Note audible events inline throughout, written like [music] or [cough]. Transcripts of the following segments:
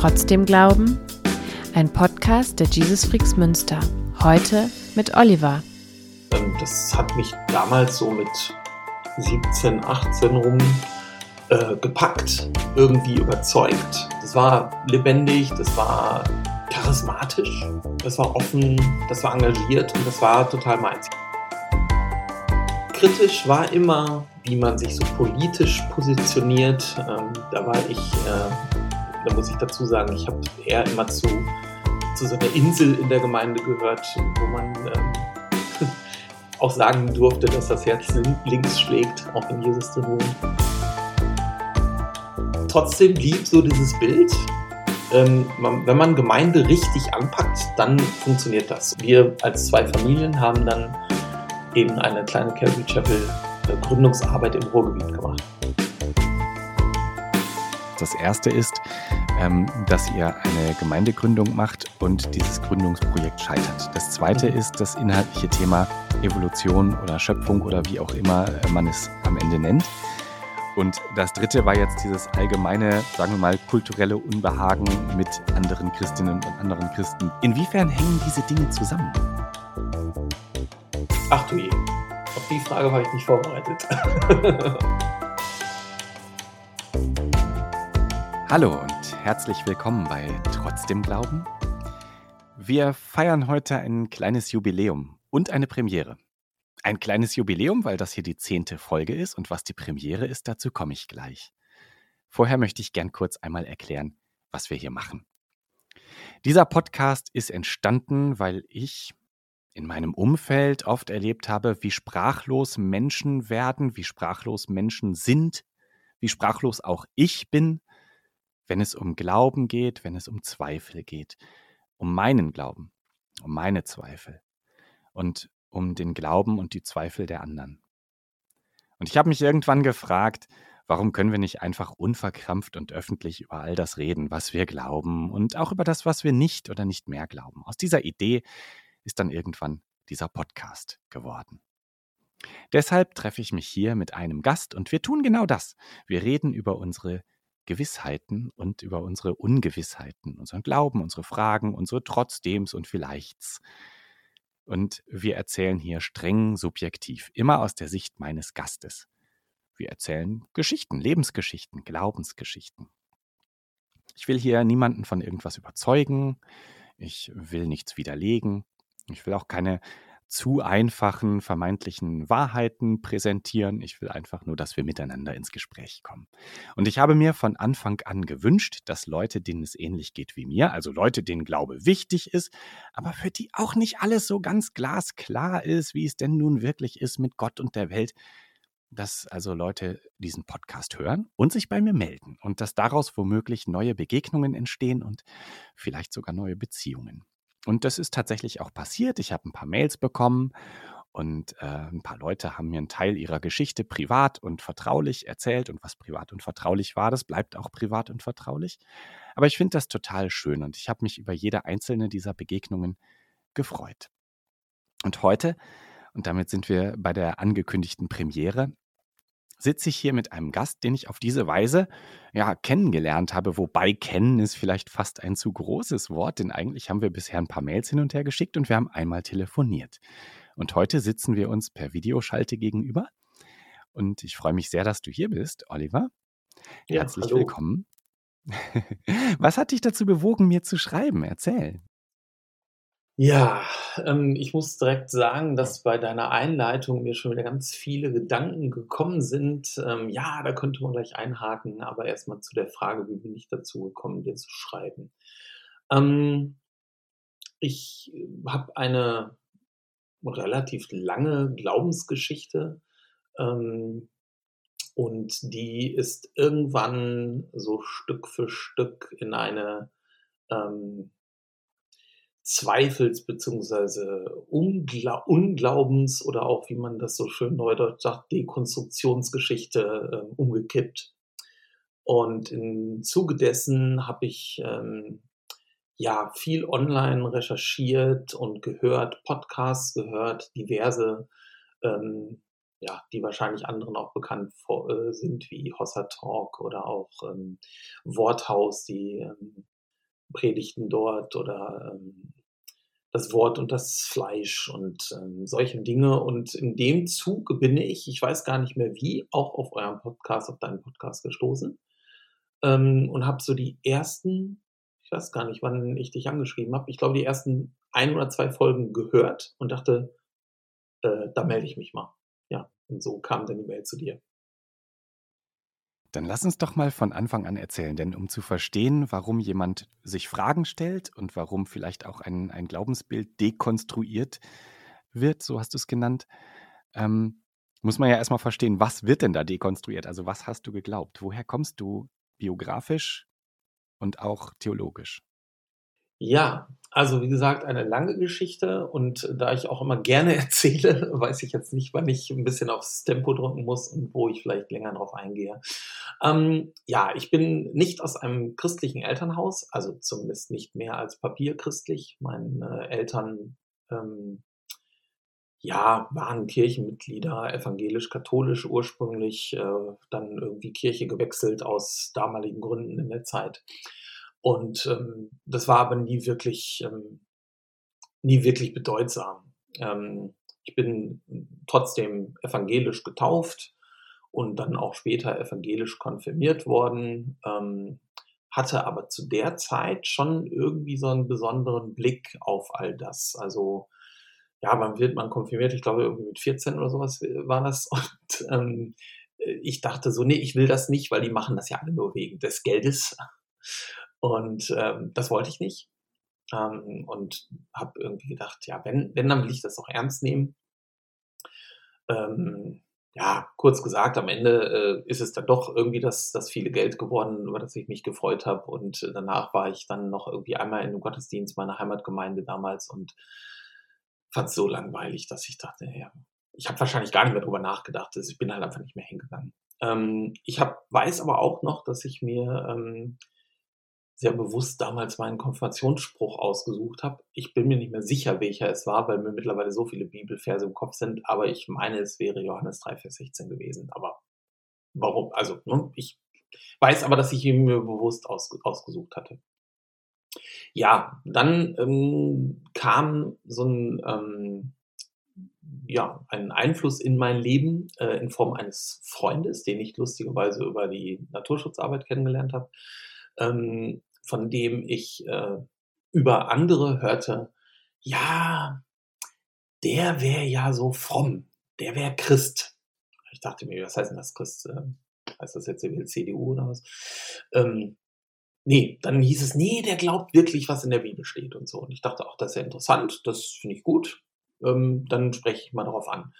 Trotzdem Glauben? Ein Podcast der Jesus Freaks Münster. Heute mit Oliver. Ähm, das hat mich damals so mit 17, 18 rum äh, gepackt, irgendwie überzeugt. Das war lebendig, das war charismatisch, das war offen, das war engagiert und das war total meins. Kritisch war immer, wie man sich so politisch positioniert. Ähm, da war ich, äh, da muss ich dazu sagen, ich habe eher immer zu, zu so einer Insel in der Gemeinde gehört, wo man ähm, [laughs] auch sagen durfte, dass das Herz links schlägt, auch wenn Jesus drin wohnt. Trotzdem blieb so dieses Bild, ähm, man, wenn man Gemeinde richtig anpackt, dann funktioniert das. Wir als zwei Familien haben dann eben eine kleine Calvary Chapel äh, Gründungsarbeit im Ruhrgebiet gemacht. Das erste ist, ähm, dass ihr eine Gemeindegründung macht und dieses Gründungsprojekt scheitert. Das zweite mhm. ist das inhaltliche Thema Evolution oder Schöpfung oder wie auch immer man es am Ende nennt. Und das dritte war jetzt dieses allgemeine, sagen wir mal, kulturelle Unbehagen mit anderen Christinnen und anderen Christen. Inwiefern hängen diese Dinge zusammen? Ach du je, auf die Frage war ich nicht vorbereitet. [laughs] Hallo und herzlich willkommen bei Trotzdem Glauben. Wir feiern heute ein kleines Jubiläum und eine Premiere. Ein kleines Jubiläum, weil das hier die zehnte Folge ist und was die Premiere ist, dazu komme ich gleich. Vorher möchte ich gern kurz einmal erklären, was wir hier machen. Dieser Podcast ist entstanden, weil ich in meinem Umfeld oft erlebt habe, wie sprachlos Menschen werden, wie sprachlos Menschen sind, wie sprachlos auch ich bin, wenn es um Glauben geht, wenn es um Zweifel geht, um meinen Glauben, um meine Zweifel. Und um den Glauben und die Zweifel der anderen. Und ich habe mich irgendwann gefragt, warum können wir nicht einfach unverkrampft und öffentlich über all das reden, was wir glauben und auch über das, was wir nicht oder nicht mehr glauben. Aus dieser Idee ist dann irgendwann dieser Podcast geworden. Deshalb treffe ich mich hier mit einem Gast und wir tun genau das. Wir reden über unsere Gewissheiten und über unsere Ungewissheiten, unseren Glauben, unsere Fragen, unsere Trotzdems und Vielleichts. Und wir erzählen hier streng subjektiv, immer aus der Sicht meines Gastes. Wir erzählen Geschichten, Lebensgeschichten, Glaubensgeschichten. Ich will hier niemanden von irgendwas überzeugen. Ich will nichts widerlegen. Ich will auch keine zu einfachen vermeintlichen Wahrheiten präsentieren. Ich will einfach nur, dass wir miteinander ins Gespräch kommen. Und ich habe mir von Anfang an gewünscht, dass Leute, denen es ähnlich geht wie mir, also Leute, denen Glaube wichtig ist, aber für die auch nicht alles so ganz glasklar ist, wie es denn nun wirklich ist mit Gott und der Welt, dass also Leute diesen Podcast hören und sich bei mir melden und dass daraus womöglich neue Begegnungen entstehen und vielleicht sogar neue Beziehungen. Und das ist tatsächlich auch passiert. Ich habe ein paar Mails bekommen und äh, ein paar Leute haben mir einen Teil ihrer Geschichte privat und vertraulich erzählt. Und was privat und vertraulich war, das bleibt auch privat und vertraulich. Aber ich finde das total schön und ich habe mich über jede einzelne dieser Begegnungen gefreut. Und heute, und damit sind wir bei der angekündigten Premiere, sitze ich hier mit einem Gast, den ich auf diese Weise ja kennengelernt habe. Wobei kennen ist vielleicht fast ein zu großes Wort, denn eigentlich haben wir bisher ein paar Mails hin und her geschickt und wir haben einmal telefoniert. Und heute sitzen wir uns per Videoschalte gegenüber. Und ich freue mich sehr, dass du hier bist, Oliver. Ja, Herzlich hallo. willkommen. [laughs] Was hat dich dazu bewogen, mir zu schreiben? Erzähl. Ja, ähm, ich muss direkt sagen, dass bei deiner Einleitung mir schon wieder ganz viele Gedanken gekommen sind. Ähm, ja, da könnte man gleich einhaken, aber erstmal zu der Frage, wie bin ich dazu gekommen, dir zu schreiben. Ähm, ich habe eine relativ lange Glaubensgeschichte ähm, und die ist irgendwann so Stück für Stück in eine ähm, Zweifels- bzw. Ungla Unglaubens oder auch, wie man das so schön neudeutsch sagt, Dekonstruktionsgeschichte äh, umgekippt. Und im Zuge dessen habe ich ähm, ja viel online recherchiert und gehört, Podcasts gehört, diverse, ähm, ja, die wahrscheinlich anderen auch bekannt vor, äh, sind, wie Hossa Talk oder auch ähm, Worthaus, die ähm, Predigten dort oder ähm, das Wort und das Fleisch und ähm, solche Dinge. Und in dem Zug bin ich, ich weiß gar nicht mehr wie, auch auf eurem Podcast, auf deinen Podcast gestoßen ähm, und habe so die ersten, ich weiß gar nicht, wann ich dich angeschrieben habe, ich glaube die ersten ein oder zwei Folgen gehört und dachte, äh, da melde ich mich mal. Ja, und so kam dann die Mail zu dir. Dann lass uns doch mal von Anfang an erzählen, denn um zu verstehen, warum jemand sich Fragen stellt und warum vielleicht auch ein, ein Glaubensbild dekonstruiert wird, so hast du es genannt, ähm, muss man ja erstmal verstehen, was wird denn da dekonstruiert? Also was hast du geglaubt? Woher kommst du biografisch und auch theologisch? Ja, also wie gesagt, eine lange Geschichte und da ich auch immer gerne [laughs] erzähle, weiß ich jetzt nicht, wann ich ein bisschen aufs Tempo drücken muss und wo ich vielleicht länger drauf eingehe. Ähm, ja, ich bin nicht aus einem christlichen Elternhaus, also zumindest nicht mehr als papierchristlich. Meine Eltern ähm, ja, waren Kirchenmitglieder, evangelisch-katholisch ursprünglich, äh, dann irgendwie Kirche gewechselt aus damaligen Gründen in der Zeit. Und ähm, das war aber nie wirklich, ähm, nie wirklich bedeutsam. Ähm, ich bin trotzdem evangelisch getauft und dann auch später evangelisch konfirmiert worden, ähm, hatte aber zu der Zeit schon irgendwie so einen besonderen Blick auf all das. Also ja, man wird man konfirmiert, ich glaube irgendwie mit 14 oder sowas war das. [laughs] Und ähm, ich dachte so, nee, ich will das nicht, weil die machen das ja alle nur wegen des Geldes. Und ähm, das wollte ich nicht. Ähm, und habe irgendwie gedacht, ja, wenn, wenn, dann will ich das auch ernst nehmen. Ähm, ja, kurz gesagt, am Ende äh, ist es dann doch irgendwie das, das viele Geld geworden, über das ich mich gefreut habe. Und danach war ich dann noch irgendwie einmal in einem Gottesdienst meiner Heimatgemeinde damals und fand es so langweilig, dass ich dachte, ja, ich habe wahrscheinlich gar nicht mehr drüber nachgedacht. Also ich bin halt einfach nicht mehr hingegangen. Ähm, ich hab, weiß aber auch noch, dass ich mir ähm, sehr bewusst damals meinen Konfirmationsspruch ausgesucht habe. Ich bin mir nicht mehr sicher, welcher es war, weil mir mittlerweile so viele Bibelverse im Kopf sind, aber ich meine, es wäre Johannes 3, Vers 16 gewesen. Aber warum? Also, ne, ich weiß aber, dass ich ihn mir bewusst aus, ausgesucht hatte. Ja, dann ähm, kam so ein, ähm, ja, ein Einfluss in mein Leben äh, in Form eines Freundes, den ich lustigerweise über die Naturschutzarbeit kennengelernt habe. Ähm, von dem ich äh, über andere hörte, ja, der wäre ja so fromm, der wäre Christ. Ich dachte mir, was heißt denn das Christ? Ähm, heißt das jetzt die CDU oder was? Ähm, nee, dann hieß es, nee, der glaubt wirklich, was in der Bibel steht und so. Und ich dachte auch, das ist ja interessant, das finde ich gut. Ähm, dann spreche ich mal darauf an.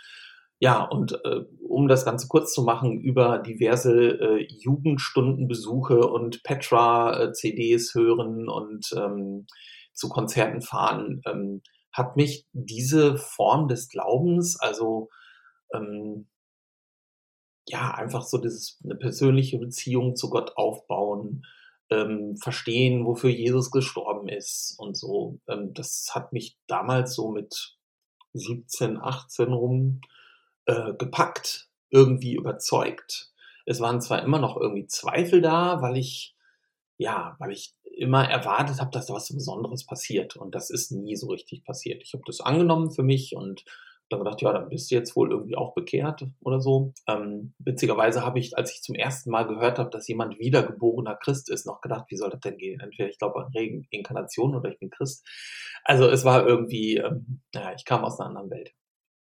Ja, und äh, um das Ganze kurz zu machen, über diverse äh, Jugendstundenbesuche und Petra-CDs hören und ähm, zu Konzerten fahren, ähm, hat mich diese Form des Glaubens, also ähm, ja, einfach so dieses, eine persönliche Beziehung zu Gott aufbauen, ähm, verstehen, wofür Jesus gestorben ist und so. Ähm, das hat mich damals so mit 17, 18 rum äh, gepackt, irgendwie überzeugt. Es waren zwar immer noch irgendwie Zweifel da, weil ich, ja, weil ich immer erwartet habe, dass da was Besonderes passiert. Und das ist nie so richtig passiert. Ich habe das angenommen für mich und dann gedacht, ja, dann bist du jetzt wohl irgendwie auch bekehrt oder so. Ähm, witzigerweise habe ich, als ich zum ersten Mal gehört habe, dass jemand wiedergeborener Christ ist, noch gedacht, wie soll das denn gehen? Entweder ich glaube an Reinkarnation oder ich bin Christ. Also es war irgendwie, ähm, naja, ich kam aus einer anderen Welt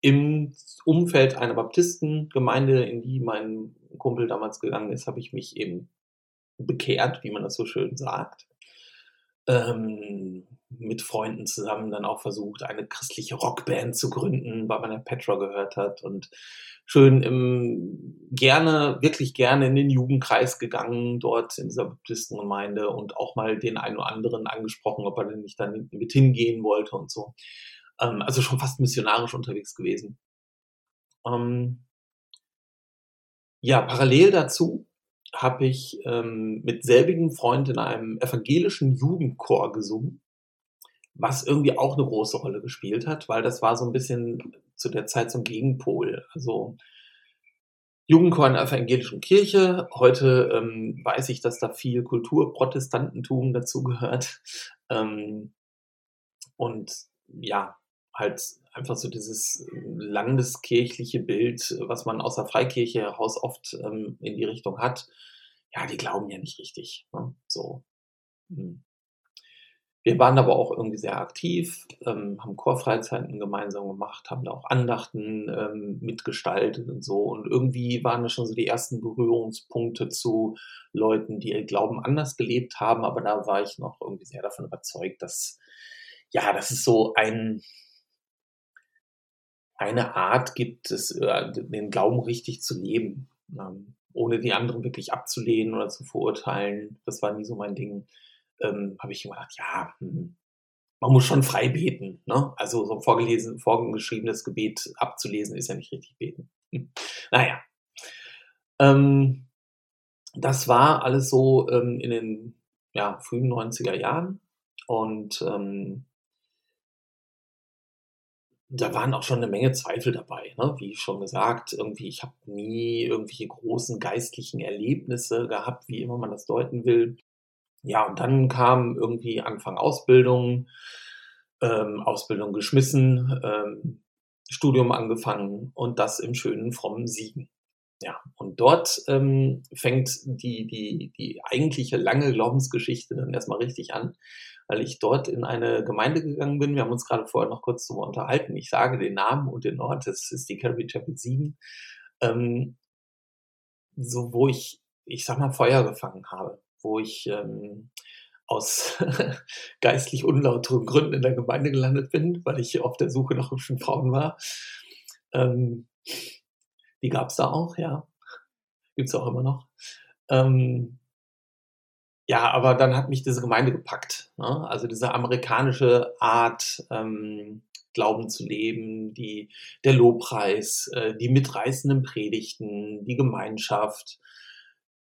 im Umfeld einer Baptistengemeinde, in die mein Kumpel damals gegangen ist, habe ich mich eben bekehrt, wie man das so schön sagt. Ähm, mit Freunden zusammen dann auch versucht, eine christliche Rockband zu gründen, weil man ja Petra gehört hat und schön im, gerne, wirklich gerne in den Jugendkreis gegangen, dort in dieser Baptistengemeinde und auch mal den einen oder anderen angesprochen, ob er denn nicht dann mit hingehen wollte und so. Ähm, also schon fast missionarisch unterwegs gewesen. Ähm, ja, parallel dazu habe ich ähm, mit selbigem Freund in einem evangelischen Jugendchor gesungen, was irgendwie auch eine große Rolle gespielt hat, weil das war so ein bisschen zu der Zeit so ein Gegenpol. Also Jugendchor in der evangelischen Kirche. Heute ähm, weiß ich, dass da viel Kulturprotestantentum dazu gehört. Ähm, und ja, halt einfach so dieses landeskirchliche Bild, was man aus der Freikirche heraus oft ähm, in die Richtung hat. Ja, die glauben ja nicht richtig. Ne? So. Hm. Wir waren aber auch irgendwie sehr aktiv, ähm, haben Chorfreizeiten gemeinsam gemacht, haben da auch Andachten ähm, mitgestaltet und so. Und irgendwie waren das schon so die ersten Berührungspunkte zu Leuten, die ihr Glauben anders gelebt haben. Aber da war ich noch irgendwie sehr davon überzeugt, dass, ja, dass es so ein, eine Art gibt, es, äh, den Glauben richtig zu leben, ähm, ohne die anderen wirklich abzulehnen oder zu verurteilen. Das war nie so mein Ding ähm, habe ich gedacht, ja, hm, man muss schon frei beten. Ne? Also so ein vorgelesen, vorgeschriebenes Gebet abzulesen ist ja nicht richtig beten. Hm. Naja. Ähm, das war alles so ähm, in den ja, frühen 90er Jahren. Und ähm, da waren auch schon eine Menge Zweifel dabei, ne? wie schon gesagt. Irgendwie, ich habe nie irgendwelche großen geistlichen Erlebnisse gehabt, wie immer man das deuten will. Ja, und dann kam irgendwie Anfang Ausbildung, ähm, Ausbildung geschmissen, ähm, Studium angefangen und das im schönen, frommen Siegen. Ja, und dort ähm, fängt die, die, die eigentliche lange Glaubensgeschichte dann erstmal richtig an, weil ich dort in eine Gemeinde gegangen bin. Wir haben uns gerade vorher noch kurz darüber unterhalten. Ich sage den Namen und den Ort, das ist die Calvary Chapel Siegen, ähm, so wo ich, ich sag mal, Feuer gefangen habe wo ich ähm, aus [laughs] geistlich unlauteren Gründen in der Gemeinde gelandet bin, weil ich auf der Suche nach hübschen Frauen war. Ähm, die gab es da auch, ja. Gibt es auch immer noch. Ähm, ja, aber dann hat mich diese Gemeinde gepackt. Ne? Also diese amerikanische Art, ähm, Glauben zu leben, die, der Lobpreis, äh, die mitreißenden Predigten, die Gemeinschaft,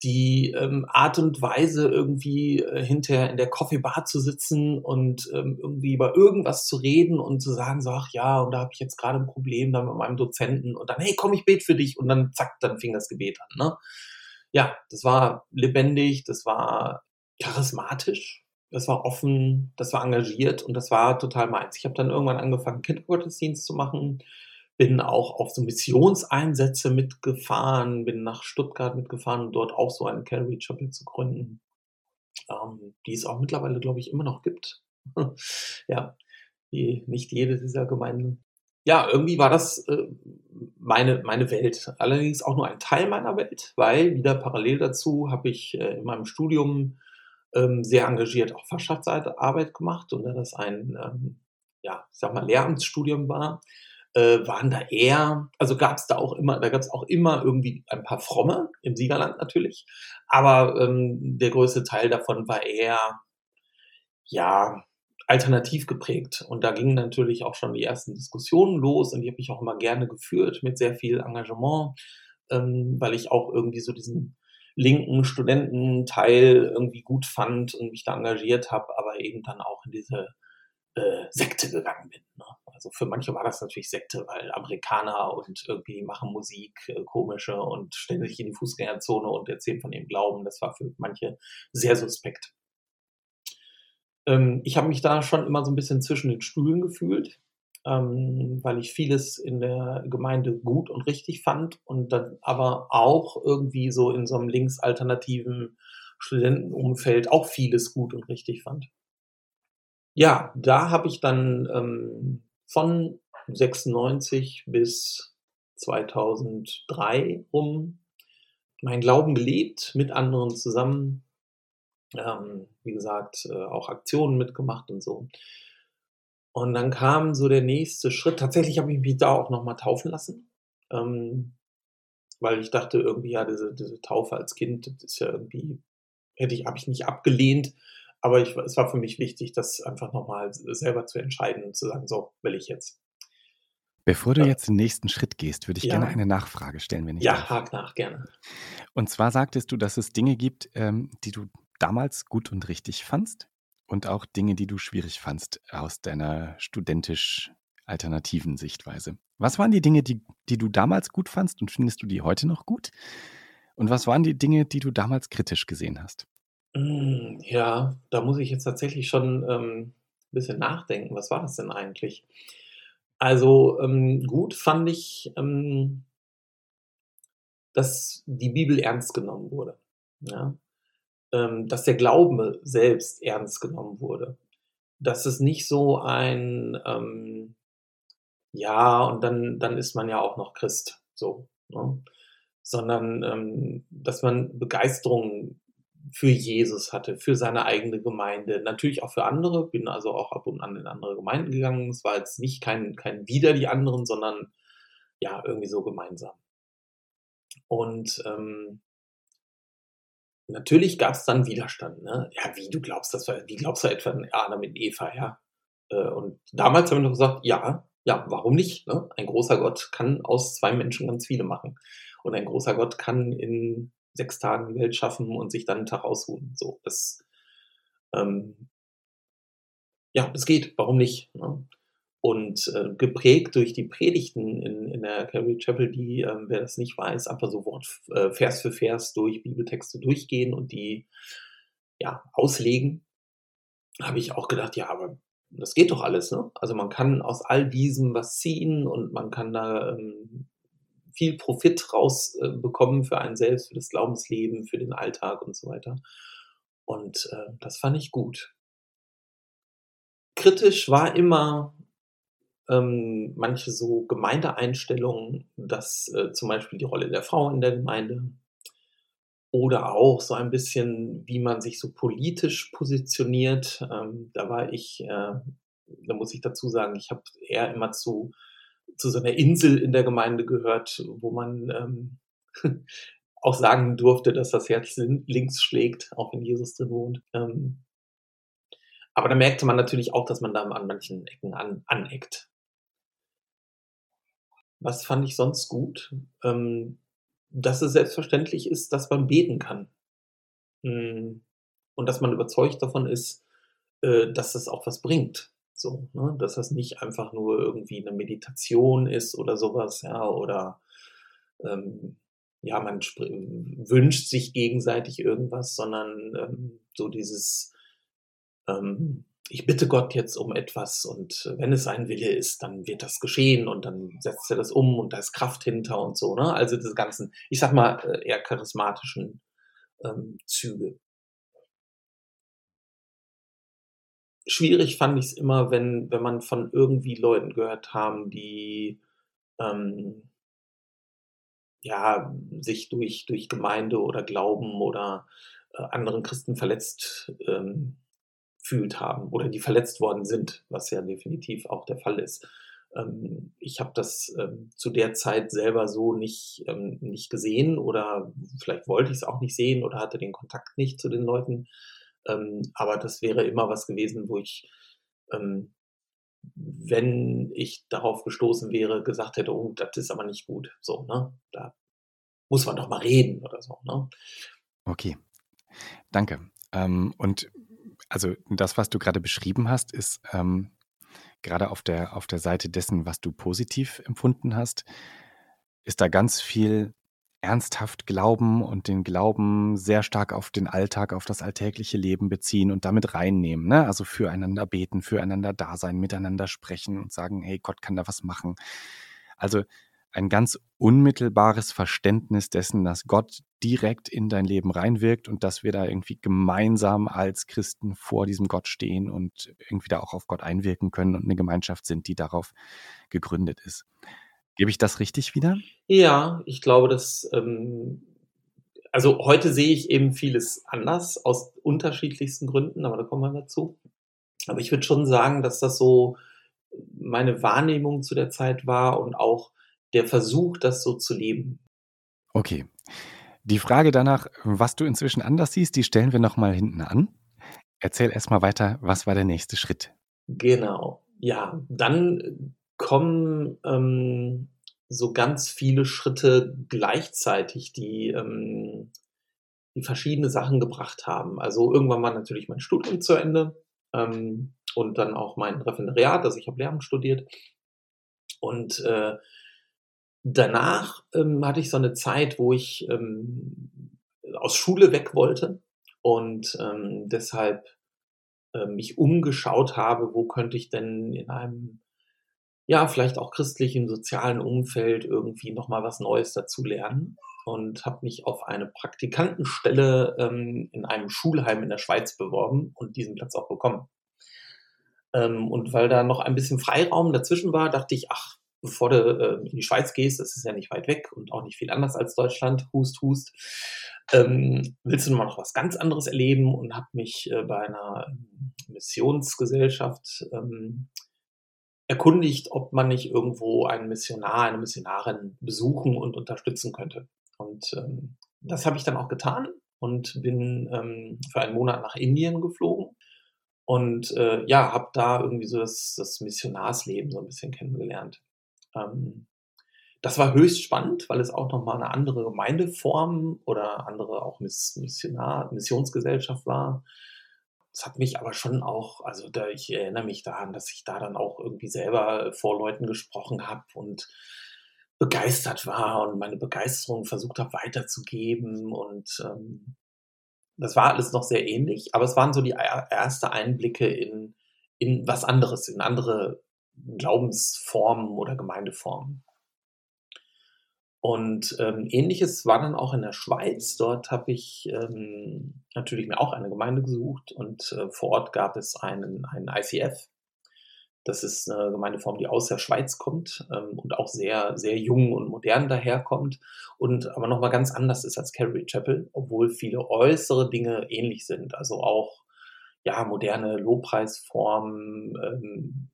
die ähm, Art und Weise, irgendwie äh, hinterher in der Coffeebar zu sitzen und ähm, irgendwie über irgendwas zu reden und zu sagen, so, ach ja, und da habe ich jetzt gerade ein Problem da mit meinem Dozenten und dann, hey, komm, ich bete für dich und dann zack, dann fing das Gebet an. Ne? Ja, das war lebendig, das war charismatisch, das war offen, das war engagiert und das war total meins. Ich habe dann irgendwann angefangen, Kindergottesdienst zu machen bin auch auf so Missionseinsätze mitgefahren, bin nach Stuttgart mitgefahren, um dort auch so eine Calvary Chapel zu gründen, ähm, die es auch mittlerweile, glaube ich, immer noch gibt. [laughs] ja, die, nicht jede dieser Gemeinden. Ja, irgendwie war das äh, meine, meine Welt. Allerdings auch nur ein Teil meiner Welt, weil wieder parallel dazu habe ich äh, in meinem Studium ähm, sehr engagiert auch Fachschaftsarbeit gemacht und da das ein, ähm, ja, ich sag mal, Lehramtsstudium war, äh, waren da eher, also gab es da auch immer, da gab es auch immer irgendwie ein paar Fromme, im Siegerland natürlich, aber ähm, der größte Teil davon war eher, ja, alternativ geprägt. Und da gingen natürlich auch schon die ersten Diskussionen los und die habe ich auch immer gerne geführt mit sehr viel Engagement, ähm, weil ich auch irgendwie so diesen linken Studententeil irgendwie gut fand und mich da engagiert habe, aber eben dann auch in diese äh, Sekte gegangen bin. Ne? Also für manche war das natürlich Sekte, weil Amerikaner und irgendwie machen Musik, äh, komische und stellen sich in die Fußgängerzone und erzählen von ihrem Glauben. Das war für manche sehr suspekt. Ähm, ich habe mich da schon immer so ein bisschen zwischen den Stühlen gefühlt, ähm, weil ich vieles in der Gemeinde gut und richtig fand und dann aber auch irgendwie so in so einem linksalternativen Studentenumfeld auch vieles gut und richtig fand. Ja, da habe ich dann ähm, von 96 bis 2003 um meinen Glauben gelebt, mit anderen zusammen. Ähm, wie gesagt, äh, auch Aktionen mitgemacht und so. Und dann kam so der nächste Schritt. Tatsächlich habe ich mich da auch nochmal taufen lassen, ähm, weil ich dachte irgendwie, ja, diese, diese Taufe als Kind, das ist ja irgendwie, hätte ich, habe ich nicht abgelehnt, aber ich, es war für mich wichtig, das einfach nochmal selber zu entscheiden und zu sagen, so will ich jetzt. Bevor du ja. jetzt den nächsten Schritt gehst, würde ich ja. gerne eine Nachfrage stellen, wenn ich Ja, darf. hak nach, gerne. Und zwar sagtest du, dass es Dinge gibt, ähm, die du damals gut und richtig fandst und auch Dinge, die du schwierig fandst aus deiner studentisch alternativen Sichtweise. Was waren die Dinge, die, die du damals gut fandst und findest du die heute noch gut? Und was waren die Dinge, die du damals kritisch gesehen hast? Hm, ja, da muss ich jetzt tatsächlich schon ähm, ein bisschen nachdenken. Was war das denn eigentlich? Also ähm, gut fand ich, ähm, dass die Bibel ernst genommen wurde. Ja? Ähm, dass der Glaube selbst ernst genommen wurde. Dass es nicht so ein, ähm, ja, und dann, dann ist man ja auch noch Christ, so. Ne? Sondern ähm, dass man Begeisterung für Jesus hatte, für seine eigene Gemeinde, natürlich auch für andere, bin also auch ab und an in andere Gemeinden gegangen. Es war jetzt nicht kein, kein Wider die anderen, sondern ja, irgendwie so gemeinsam. Und ähm, natürlich gab es dann Widerstand. Ne? Ja, wie du glaubst, das war, wie glaubst du etwa an Adam mit Eva, ja? Äh, und damals haben wir noch gesagt, ja, ja, warum nicht? Ne? Ein großer Gott kann aus zwei Menschen ganz viele machen. Und ein großer Gott kann in sechs Tagen die Welt schaffen und sich dann einen Tag ausruhen. So, das, ähm, ja, es geht, warum nicht? Ne? Und äh, geprägt durch die Predigten in, in der Calvary Chapel, die, ähm, wer das nicht weiß, einfach so Wort, äh, Vers für Vers durch Bibeltexte durchgehen und die ja, auslegen, habe ich auch gedacht, ja, aber das geht doch alles. Ne? Also man kann aus all diesem was ziehen und man kann da ähm, viel Profit rausbekommen äh, für einen selbst, für das Glaubensleben, für den Alltag und so weiter. Und äh, das fand ich gut. Kritisch war immer ähm, manche so Gemeindeeinstellungen, dass äh, zum Beispiel die Rolle der Frau in der Gemeinde oder auch so ein bisschen, wie man sich so politisch positioniert. Ähm, da war ich, äh, da muss ich dazu sagen, ich habe eher immer zu zu so einer Insel in der Gemeinde gehört, wo man ähm, [laughs] auch sagen durfte, dass das Herz links schlägt, auch wenn Jesus drin wohnt. Ähm, aber da merkte man natürlich auch, dass man da an manchen Ecken an, aneckt. Was fand ich sonst gut? Ähm, dass es selbstverständlich ist, dass man beten kann. Hm, und dass man überzeugt davon ist, äh, dass das auch was bringt. So, ne? Dass das nicht einfach nur irgendwie eine Meditation ist oder sowas, ja, oder ähm, ja, man wünscht sich gegenseitig irgendwas, sondern ähm, so dieses, ähm, ich bitte Gott jetzt um etwas und wenn es sein Wille ist, dann wird das geschehen und dann setzt er das um und da ist Kraft hinter und so, ne? Also diese ganzen, ich sag mal, äh, eher charismatischen ähm, Züge. Schwierig fand ich es immer, wenn, wenn man von irgendwie Leuten gehört haben, die ähm, ja, sich durch, durch Gemeinde oder Glauben oder äh, anderen Christen verletzt ähm, fühlt haben oder die verletzt worden sind, was ja definitiv auch der Fall ist. Ähm, ich habe das ähm, zu der Zeit selber so nicht, ähm, nicht gesehen oder vielleicht wollte ich es auch nicht sehen oder hatte den Kontakt nicht zu den Leuten. Ähm, aber das wäre immer was gewesen, wo ich, ähm, wenn ich darauf gestoßen wäre, gesagt hätte, oh, das ist aber nicht gut. So, ne? Da muss man doch mal reden oder so, ne? Okay. Danke. Ähm, und also das, was du gerade beschrieben hast, ist ähm, gerade auf der, auf der Seite dessen, was du positiv empfunden hast, ist da ganz viel ernsthaft glauben und den Glauben sehr stark auf den Alltag, auf das alltägliche Leben beziehen und damit reinnehmen. Ne? Also füreinander beten, füreinander da sein, miteinander sprechen und sagen, hey, Gott kann da was machen. Also ein ganz unmittelbares Verständnis dessen, dass Gott direkt in dein Leben reinwirkt und dass wir da irgendwie gemeinsam als Christen vor diesem Gott stehen und irgendwie da auch auf Gott einwirken können und eine Gemeinschaft sind, die darauf gegründet ist. Gebe ich das richtig wieder? Ja, ich glaube, dass, ähm, also heute sehe ich eben vieles anders aus unterschiedlichsten Gründen, aber da kommen wir dazu. Aber ich würde schon sagen, dass das so meine Wahrnehmung zu der Zeit war und auch der Versuch, das so zu leben. Okay. Die Frage danach, was du inzwischen anders siehst, die stellen wir nochmal hinten an. Erzähl erstmal weiter, was war der nächste Schritt? Genau. Ja, dann kommen ähm, so ganz viele Schritte gleichzeitig, die, ähm, die verschiedene Sachen gebracht haben. Also irgendwann war natürlich mein Studium zu Ende ähm, und dann auch mein Referendariat, also ich habe Lehramt studiert. Und äh, danach ähm, hatte ich so eine Zeit, wo ich ähm, aus Schule weg wollte und ähm, deshalb mich umgeschaut habe, wo könnte ich denn in einem ja, vielleicht auch christlichen sozialen Umfeld irgendwie nochmal was Neues dazu lernen und habe mich auf eine Praktikantenstelle ähm, in einem Schulheim in der Schweiz beworben und diesen Platz auch bekommen. Ähm, und weil da noch ein bisschen Freiraum dazwischen war, dachte ich, ach, bevor du äh, in die Schweiz gehst, das ist ja nicht weit weg und auch nicht viel anders als Deutschland, hust, hust, ähm, willst du mal noch was ganz anderes erleben und habe mich äh, bei einer Missionsgesellschaft ähm, erkundigt, ob man nicht irgendwo einen Missionar, eine Missionarin besuchen und unterstützen könnte. Und ähm, das habe ich dann auch getan und bin ähm, für einen Monat nach Indien geflogen und äh, ja, habe da irgendwie so das, das Missionarsleben so ein bisschen kennengelernt. Ähm, das war höchst spannend, weil es auch nochmal eine andere Gemeindeform oder andere auch Missionar, Missionsgesellschaft war. Es hat mich aber schon auch, also da, ich erinnere mich daran, dass ich da dann auch irgendwie selber vor Leuten gesprochen habe und begeistert war und meine Begeisterung versucht habe weiterzugeben und ähm, das war alles noch sehr ähnlich, aber es waren so die ersten Einblicke in, in was anderes, in andere Glaubensformen oder Gemeindeformen. Und ähm, ähnliches war dann auch in der Schweiz. Dort habe ich ähm, natürlich mir auch eine Gemeinde gesucht und äh, vor Ort gab es einen, einen ICF, das ist eine Gemeindeform, die aus der Schweiz kommt ähm, und auch sehr, sehr jung und modern daherkommt und aber nochmal ganz anders ist als Calvary Chapel, obwohl viele äußere Dinge ähnlich sind. Also auch ja, moderne Lobpreisformen, ähm,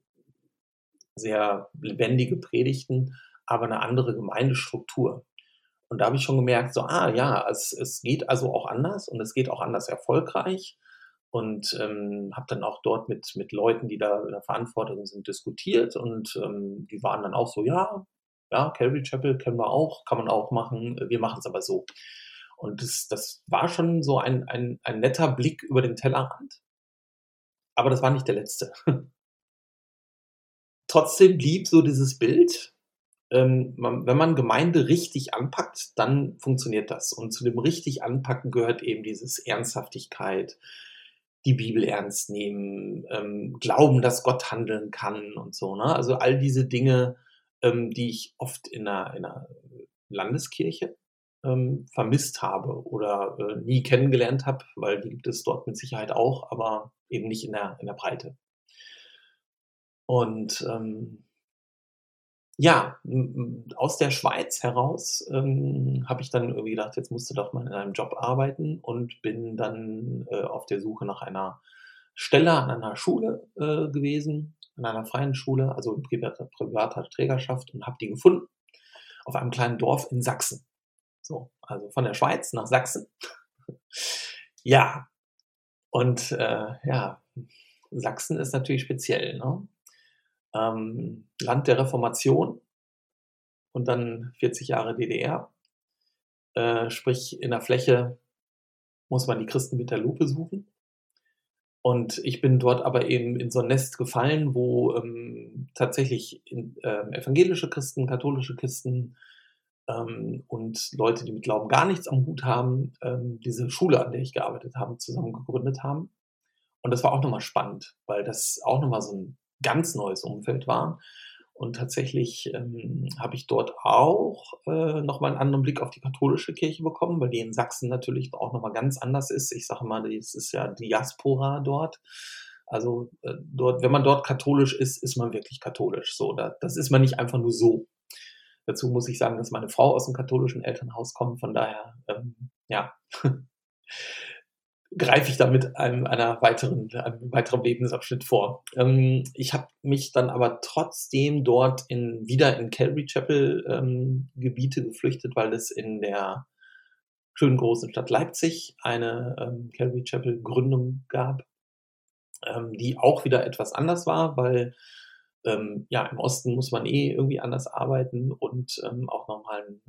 sehr lebendige Predigten, aber eine andere Gemeindestruktur. Und da habe ich schon gemerkt, so, ah ja, es, es geht also auch anders und es geht auch anders erfolgreich und ähm, habe dann auch dort mit, mit Leuten, die da in der Verantwortung sind, diskutiert und ähm, die waren dann auch so, ja, ja, Calvary Chapel kennen wir auch, kann man auch machen, wir machen es aber so. Und das, das war schon so ein, ein, ein netter Blick über den Tellerrand, aber das war nicht der letzte. [laughs] Trotzdem blieb so dieses Bild, ähm, man, wenn man Gemeinde richtig anpackt, dann funktioniert das. Und zu dem richtig anpacken gehört eben dieses Ernsthaftigkeit, die Bibel ernst nehmen, ähm, glauben, dass Gott handeln kann und so. Ne? Also all diese Dinge, ähm, die ich oft in einer, in einer Landeskirche ähm, vermisst habe oder äh, nie kennengelernt habe, weil die gibt es dort mit Sicherheit auch, aber eben nicht in der, in der Breite. Und ähm, ja, aus der Schweiz heraus ähm, habe ich dann irgendwie gedacht, jetzt musst du doch mal in einem Job arbeiten und bin dann äh, auf der Suche nach einer Stelle an einer Schule äh, gewesen, an einer freien Schule, also in privater, privater Trägerschaft und habe die gefunden auf einem kleinen Dorf in Sachsen. So, also von der Schweiz nach Sachsen. [laughs] ja, und äh, ja, Sachsen ist natürlich speziell. Ne? Ähm, Land der Reformation und dann 40 Jahre DDR. Äh, sprich, in der Fläche muss man die Christen mit der Lupe suchen. Und ich bin dort aber eben in so ein Nest gefallen, wo ähm, tatsächlich in, äh, evangelische Christen, katholische Christen ähm, und Leute, die mit Glauben gar nichts am Hut haben, ähm, diese Schule, an der ich gearbeitet habe, zusammen gegründet haben. Und das war auch nochmal spannend, weil das auch nochmal so ein ganz neues Umfeld war. Und tatsächlich ähm, habe ich dort auch äh, nochmal einen anderen Blick auf die katholische Kirche bekommen, weil die in Sachsen natürlich auch nochmal ganz anders ist. Ich sage mal, es ist ja Diaspora dort. Also äh, dort, wenn man dort katholisch ist, ist man wirklich katholisch. So, da, das ist man nicht einfach nur so. Dazu muss ich sagen, dass meine Frau aus dem katholischen Elternhaus kommt. Von daher, ähm, ja, [laughs] greife ich damit einem, einer weiteren, einem weiteren Lebensabschnitt vor. Ähm, ich habe mich dann aber trotzdem dort in, wieder in Calvary Chapel ähm, Gebiete geflüchtet, weil es in der schönen großen Stadt Leipzig eine ähm, Calvary Chapel Gründung gab, ähm, die auch wieder etwas anders war, weil ähm, ja, im Osten muss man eh irgendwie anders arbeiten und ähm, auch nochmal ein,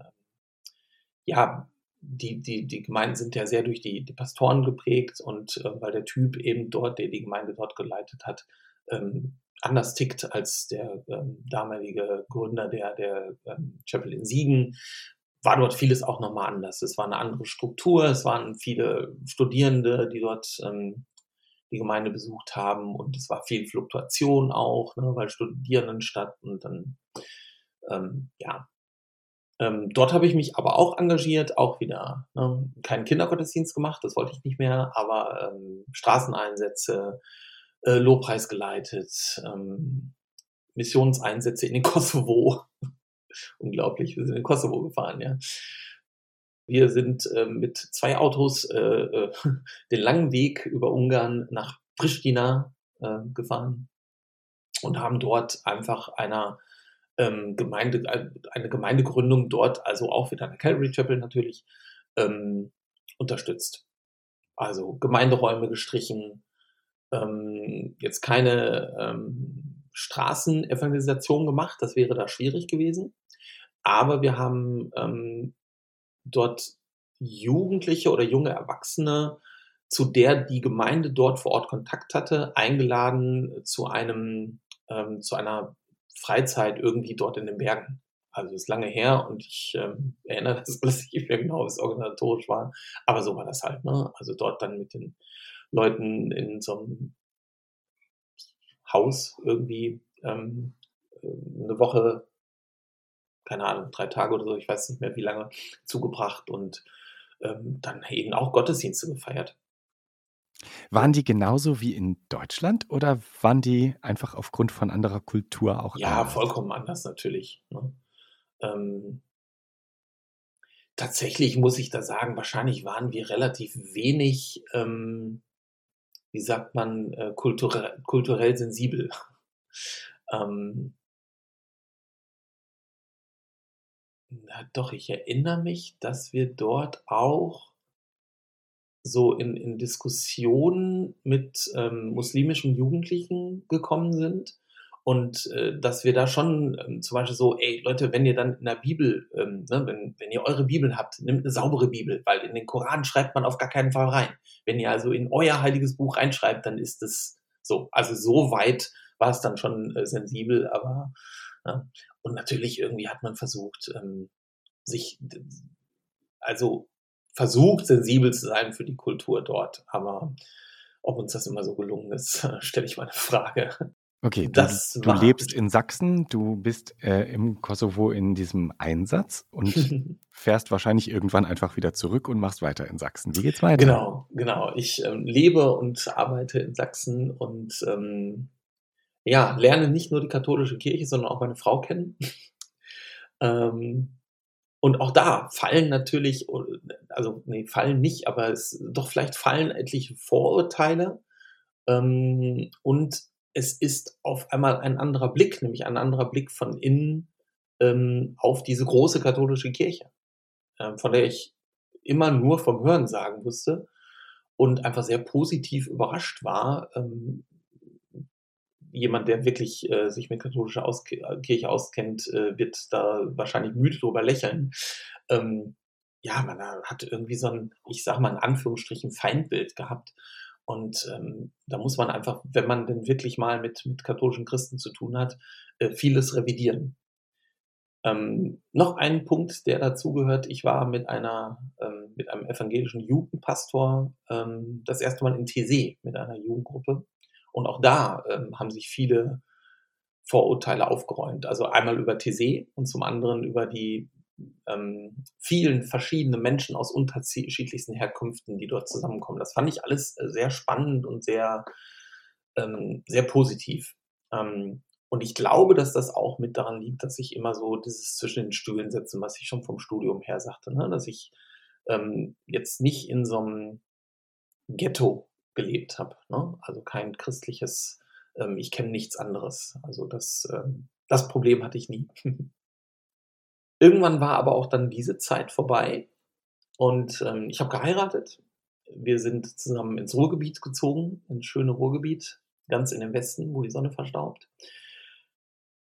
ja, die, die, die Gemeinden sind ja sehr durch die, die Pastoren geprägt und äh, weil der Typ eben dort, der die Gemeinde dort geleitet hat, ähm, anders tickt als der ähm, damalige Gründer der, der ähm, Chapel in Siegen, war dort vieles auch nochmal anders. Es war eine andere Struktur, es waren viele Studierende, die dort ähm, die Gemeinde besucht haben und es war viel Fluktuation auch, ne, weil Studierenden statt und dann, ähm, ja. Ähm, dort habe ich mich aber auch engagiert, auch wieder ne, keinen Kindergottesdienst gemacht, das wollte ich nicht mehr, aber ähm, Straßeneinsätze, äh, Lobpreis geleitet, ähm, Missionseinsätze in den [laughs] Kosovo. Unglaublich, wir sind in den Kosovo gefahren, ja. Wir sind äh, mit zwei Autos äh, äh, [laughs] den langen Weg über Ungarn nach Pristina äh, gefahren und haben dort einfach einer ähm, Gemeinde, äh, eine Gemeindegründung dort, also auch wieder eine Calvary Chapel natürlich, ähm, unterstützt. Also Gemeinderäume gestrichen, ähm, jetzt keine ähm, Straßenevangelisation gemacht, das wäre da schwierig gewesen. Aber wir haben ähm, dort Jugendliche oder junge Erwachsene, zu der die Gemeinde dort vor Ort Kontakt hatte, eingeladen zu einem, ähm, zu einer Freizeit irgendwie dort in den Bergen. Also ist lange her und ich ähm, erinnere das [laughs] alles nicht mehr genau, es organisatorisch war. Aber so war das halt, ne? Also dort dann mit den Leuten in so einem Haus irgendwie ähm, eine Woche keine Ahnung, drei Tage oder so, ich weiß nicht mehr wie lange, zugebracht und ähm, dann eben auch Gottesdienste gefeiert. Waren die genauso wie in Deutschland oder waren die einfach aufgrund von anderer Kultur auch Ja, anders? vollkommen anders natürlich. Ne? Ähm, tatsächlich muss ich da sagen, wahrscheinlich waren wir relativ wenig, ähm, wie sagt man, äh, kulturell, kulturell sensibel. [laughs] ähm, Na doch, ich erinnere mich, dass wir dort auch so in in Diskussionen mit, ähm, muslimischen Jugendlichen gekommen sind und, äh, dass wir da schon, ähm, zum Beispiel so: „Ey Leute, wenn ihr dann in der Bibel, ähm, ne, wenn wenn ihr eure Bibel habt, nehmt eine saubere Bibel, weil in den Koran schreibt man auf gar keinen Fall rein. Wenn ihr also in euer heiliges Buch reinschreibt, dann ist es so.“ Also, so weit war es dann schon, äh, sensibel, aber, ne? Und natürlich irgendwie hat man versucht, ähm sich, also versucht, sensibel zu sein für die Kultur dort. Aber ob uns das immer so gelungen ist, [laughs] stelle ich mal eine Frage. Okay, du, du lebst in Sachsen, du bist äh, im Kosovo in diesem Einsatz und [laughs] fährst wahrscheinlich irgendwann einfach wieder zurück und machst weiter in Sachsen. Wie geht's weiter? Genau, genau. Ich ähm, lebe und arbeite in Sachsen und ähm, ja, lerne nicht nur die katholische Kirche, sondern auch meine Frau kennen. [laughs] ähm, und auch da fallen natürlich, also nee, fallen nicht, aber es, doch vielleicht fallen etliche Vorurteile. Ähm, und es ist auf einmal ein anderer Blick, nämlich ein anderer Blick von innen ähm, auf diese große katholische Kirche, äh, von der ich immer nur vom Hören sagen wusste und einfach sehr positiv überrascht war, ähm, jemand, der wirklich äh, sich mit katholischer Aus Kirche auskennt, äh, wird da wahrscheinlich müde drüber lächeln. Ähm, ja, man hat irgendwie so ein, ich sag mal in Anführungsstrichen, Feindbild gehabt. Und ähm, da muss man einfach, wenn man denn wirklich mal mit, mit katholischen Christen zu tun hat, äh, vieles revidieren. Ähm, noch ein Punkt, der dazugehört, ich war mit einer, ähm, mit einem evangelischen Jugendpastor ähm, das erste Mal in TC mit einer Jugendgruppe und auch da ähm, haben sich viele Vorurteile aufgeräumt. Also einmal über TC und zum anderen über die ähm, vielen verschiedenen Menschen aus unterschiedlichsten Herkünften, die dort zusammenkommen. Das fand ich alles äh, sehr spannend und sehr, ähm, sehr positiv. Ähm, und ich glaube, dass das auch mit daran liegt, dass ich immer so dieses zwischen den Stühlen setze, was ich schon vom Studium her sagte, ne? dass ich ähm, jetzt nicht in so einem Ghetto gelebt habe. Ne? Also kein christliches, ähm, ich kenne nichts anderes. Also das, ähm, das Problem hatte ich nie. [laughs] Irgendwann war aber auch dann diese Zeit vorbei und ähm, ich habe geheiratet. Wir sind zusammen ins Ruhrgebiet gezogen, ins schöne Ruhrgebiet, ganz in den Westen, wo die Sonne verstaubt.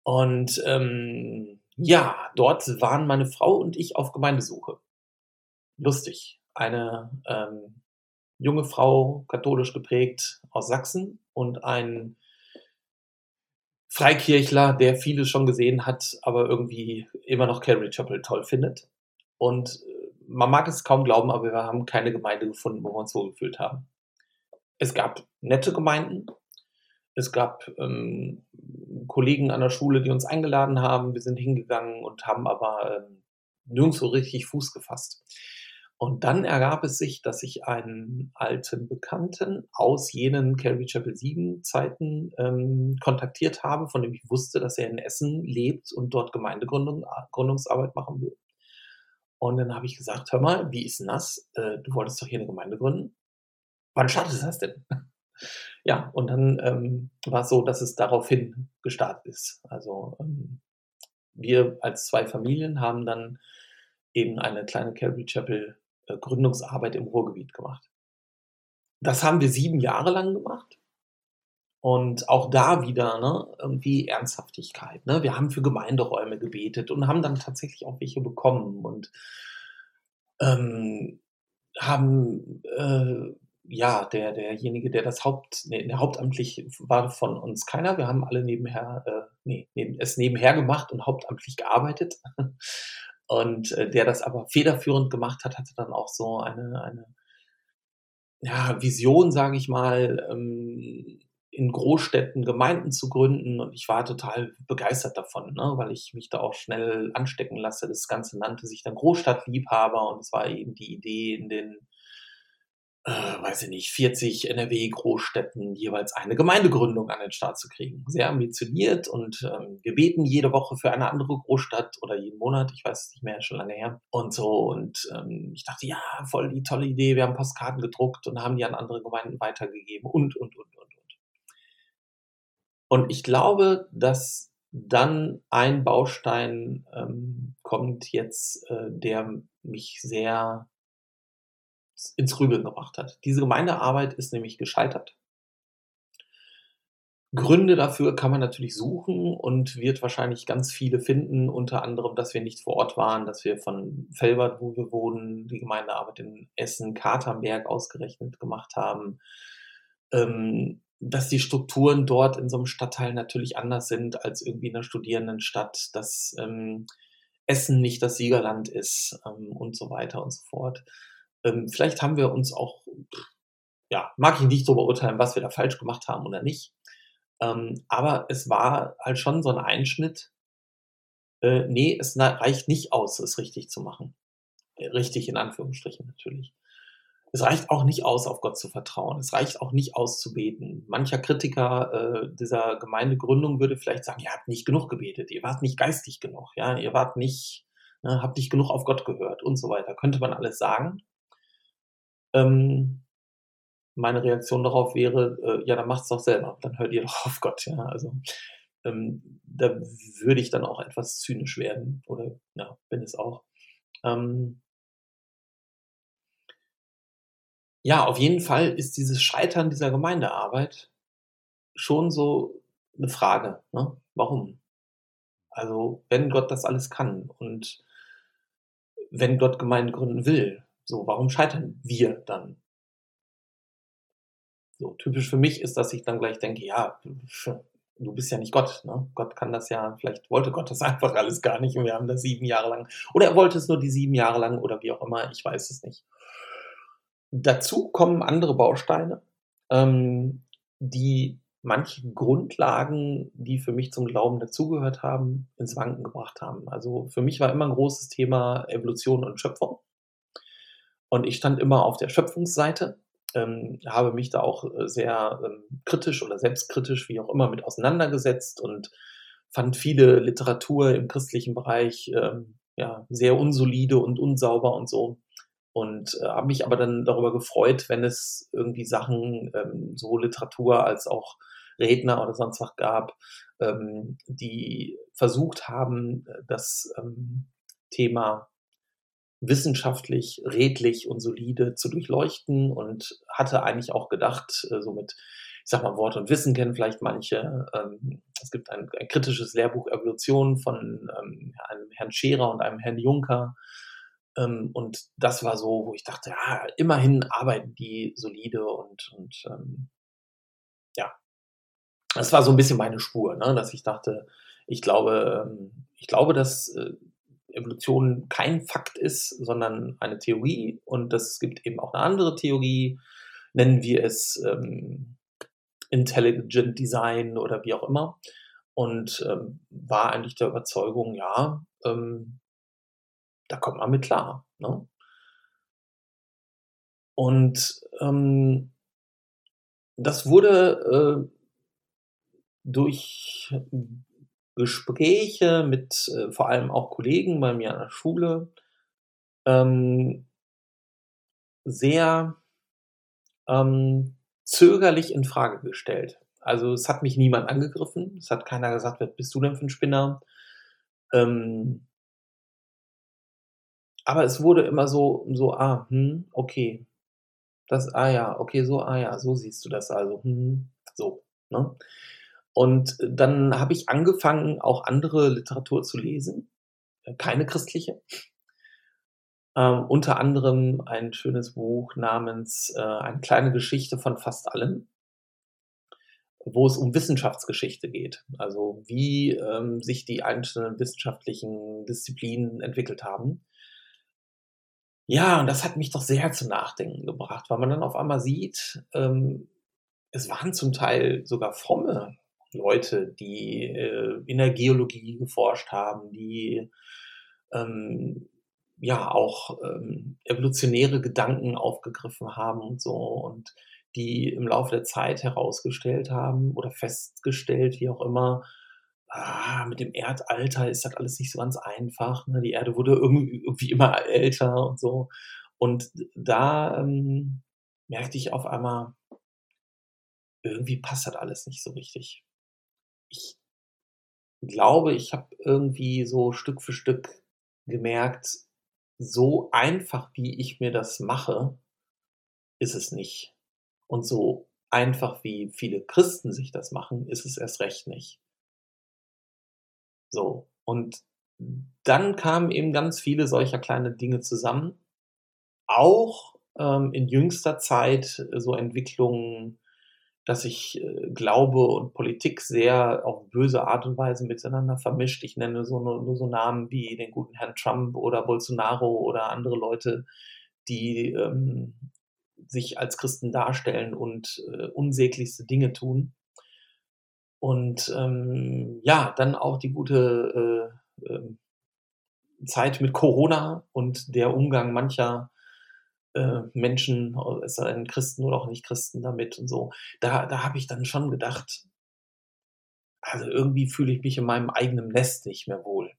Und ähm, ja, dort waren meine Frau und ich auf Gemeindesuche. Lustig. Eine ähm, junge Frau, katholisch geprägt aus Sachsen und ein Freikirchler, der vieles schon gesehen hat, aber irgendwie immer noch Calvary Chapel toll findet. Und äh, man mag es kaum glauben, aber wir haben keine Gemeinde gefunden, wo wir uns wohlgefühlt haben. Es gab nette Gemeinden. Es gab ähm, Kollegen an der Schule, die uns eingeladen haben. Wir sind hingegangen und haben aber ähm, nirgendwo richtig Fuß gefasst. Und dann ergab es sich, dass ich einen alten Bekannten aus jenen Calvary Chapel 7 Zeiten ähm, kontaktiert habe, von dem ich wusste, dass er in Essen lebt und dort Gemeindegründungsarbeit machen will. Und dann habe ich gesagt, hör mal, wie ist denn das? Äh, du wolltest doch hier eine Gemeinde gründen. Wann startet das denn? [laughs] ja, und dann ähm, war es so, dass es daraufhin gestartet ist. Also ähm, wir als zwei Familien haben dann eben eine kleine Calvary Chapel Gründungsarbeit im Ruhrgebiet gemacht. Das haben wir sieben Jahre lang gemacht. Und auch da wieder ne, irgendwie Ernsthaftigkeit. Ne? Wir haben für Gemeinderäume gebetet und haben dann tatsächlich auch welche bekommen und ähm, haben äh, ja der derjenige, der das Haupt, nee, der hauptamtlich war von uns keiner. Wir haben alle nebenher, äh, nee, es nebenher gemacht und hauptamtlich gearbeitet. Und äh, der das aber federführend gemacht hat, hatte dann auch so eine, eine ja, Vision, sage ich mal, ähm, in Großstädten Gemeinden zu gründen. Und ich war total begeistert davon, ne? weil ich mich da auch schnell anstecken lasse. Das Ganze nannte sich dann Großstadtliebhaber und es war eben die Idee, in den äh, weiß ich nicht, 40 NRW-Großstädten jeweils eine Gemeindegründung an den Start zu kriegen. Sehr ambitioniert und ähm, wir beten jede Woche für eine andere Großstadt oder jeden Monat, ich weiß es nicht mehr, schon lange her. Und so, und ähm, ich dachte, ja, voll die tolle Idee, wir haben Postkarten gedruckt und haben die an andere Gemeinden weitergegeben und, und, und, und, und. Und ich glaube, dass dann ein Baustein ähm, kommt jetzt, äh, der mich sehr ins Grübeln gebracht hat. Diese Gemeindearbeit ist nämlich gescheitert. Gründe dafür kann man natürlich suchen und wird wahrscheinlich ganz viele finden, unter anderem, dass wir nicht vor Ort waren, dass wir von Felbert, wo wir wohnen, die Gemeindearbeit in Essen, Katernberg ausgerechnet gemacht haben, ähm, dass die Strukturen dort in so einem Stadtteil natürlich anders sind als irgendwie in einer Studierendenstadt, dass ähm, Essen nicht das Siegerland ist ähm, und so weiter und so fort. Ähm, vielleicht haben wir uns auch, ja, mag ich nicht so beurteilen, was wir da falsch gemacht haben oder nicht. Ähm, aber es war halt schon so ein Einschnitt. Äh, nee, es reicht nicht aus, es richtig zu machen. Äh, richtig in Anführungsstrichen natürlich. Es reicht auch nicht aus, auf Gott zu vertrauen. Es reicht auch nicht aus zu beten. Mancher Kritiker äh, dieser Gemeindegründung würde vielleicht sagen, ihr habt nicht genug gebetet, ihr wart nicht geistig genug, ja, ihr wart nicht, ne, habt nicht genug auf Gott gehört und so weiter. Könnte man alles sagen. Ähm, meine Reaktion darauf wäre, äh, ja, dann macht's doch selber, dann hört ihr doch auf Gott, ja. Also ähm, da würde ich dann auch etwas zynisch werden oder ja, bin es auch. Ähm, ja, auf jeden Fall ist dieses Scheitern dieser Gemeindearbeit schon so eine Frage. Ne? Warum? Also, wenn Gott das alles kann und wenn Gott Gemeinde gründen will, so, warum scheitern wir dann? So, typisch für mich ist, dass ich dann gleich denke, ja, du bist ja nicht Gott. Ne? Gott kann das ja, vielleicht wollte Gott das [laughs] einfach alles gar nicht und wir haben das sieben Jahre lang. Oder er wollte es nur die sieben Jahre lang oder wie auch immer, ich weiß es nicht. Dazu kommen andere Bausteine, ähm, die manche Grundlagen, die für mich zum Glauben dazugehört haben, ins Wanken gebracht haben. Also für mich war immer ein großes Thema Evolution und Schöpfung. Und ich stand immer auf der Schöpfungsseite, ähm, habe mich da auch äh, sehr ähm, kritisch oder selbstkritisch, wie auch immer, mit auseinandergesetzt und fand viele Literatur im christlichen Bereich ähm, ja, sehr unsolide und unsauber und so. Und äh, habe mich aber dann darüber gefreut, wenn es irgendwie Sachen, ähm, so Literatur als auch Redner oder sonst was gab, ähm, die versucht haben, das ähm, Thema wissenschaftlich, redlich und solide zu durchleuchten und hatte eigentlich auch gedacht, äh, so mit, ich sag mal, Wort und Wissen kennen vielleicht manche. Ähm, es gibt ein, ein kritisches Lehrbuch Evolution von ähm, einem Herrn Scherer und einem Herrn Juncker. Ähm, und das war so, wo ich dachte, ja, immerhin arbeiten die solide und, und ja. das war so ein bisschen meine Spur, ne? dass ich dachte, ich glaube, ich glaube, dass äh, Evolution kein Fakt ist, sondern eine Theorie und es gibt eben auch eine andere Theorie, nennen wir es ähm, Intelligent Design oder wie auch immer und ähm, war eigentlich der Überzeugung, ja, ähm, da kommt man mit klar. Ne? Und ähm, das wurde äh, durch Gespräche mit äh, vor allem auch Kollegen bei mir an der Schule ähm, sehr ähm, zögerlich in Frage gestellt. Also es hat mich niemand angegriffen, es hat keiner gesagt, wer bist du denn für ein Spinner? Ähm, aber es wurde immer so, so, ah, hm, okay. Das, ah ja, okay, so, ah ja, so siehst du das also. Hm, so. Ne? Und dann habe ich angefangen, auch andere Literatur zu lesen, äh, keine christliche. Ähm, unter anderem ein schönes Buch namens äh, Eine kleine Geschichte von fast allen, wo es um Wissenschaftsgeschichte geht. Also wie ähm, sich die einzelnen wissenschaftlichen Disziplinen entwickelt haben. Ja, und das hat mich doch sehr zum Nachdenken gebracht, weil man dann auf einmal sieht, ähm, es waren zum Teil sogar fromme Leute, die äh, in der Geologie geforscht haben, die ähm, ja auch ähm, evolutionäre Gedanken aufgegriffen haben und so und die im Laufe der Zeit herausgestellt haben oder festgestellt, wie auch immer, ah, mit dem Erdalter ist das alles nicht so ganz einfach. Ne? Die Erde wurde irgendwie, immer älter und so. Und da ähm, merkte ich auf einmal, irgendwie passt das alles nicht so richtig ich glaube, ich habe irgendwie so Stück für Stück gemerkt, so einfach, wie ich mir das mache, ist es nicht. Und so einfach, wie viele Christen sich das machen, ist es erst recht nicht. So. Und dann kamen eben ganz viele solcher kleine Dinge zusammen. Auch ähm, in jüngster Zeit so Entwicklungen dass sich äh, Glaube und Politik sehr auf böse Art und Weise miteinander vermischt. Ich nenne so nur, nur so Namen wie den guten Herrn Trump oder Bolsonaro oder andere Leute, die ähm, sich als Christen darstellen und äh, unsäglichste Dinge tun. Und ähm, ja, dann auch die gute äh, äh, Zeit mit Corona und der Umgang mancher äh, Menschen, es seien Christen oder auch nicht Christen damit und so. Da, da habe ich dann schon gedacht, also irgendwie fühle ich mich in meinem eigenen Nest nicht mehr wohl.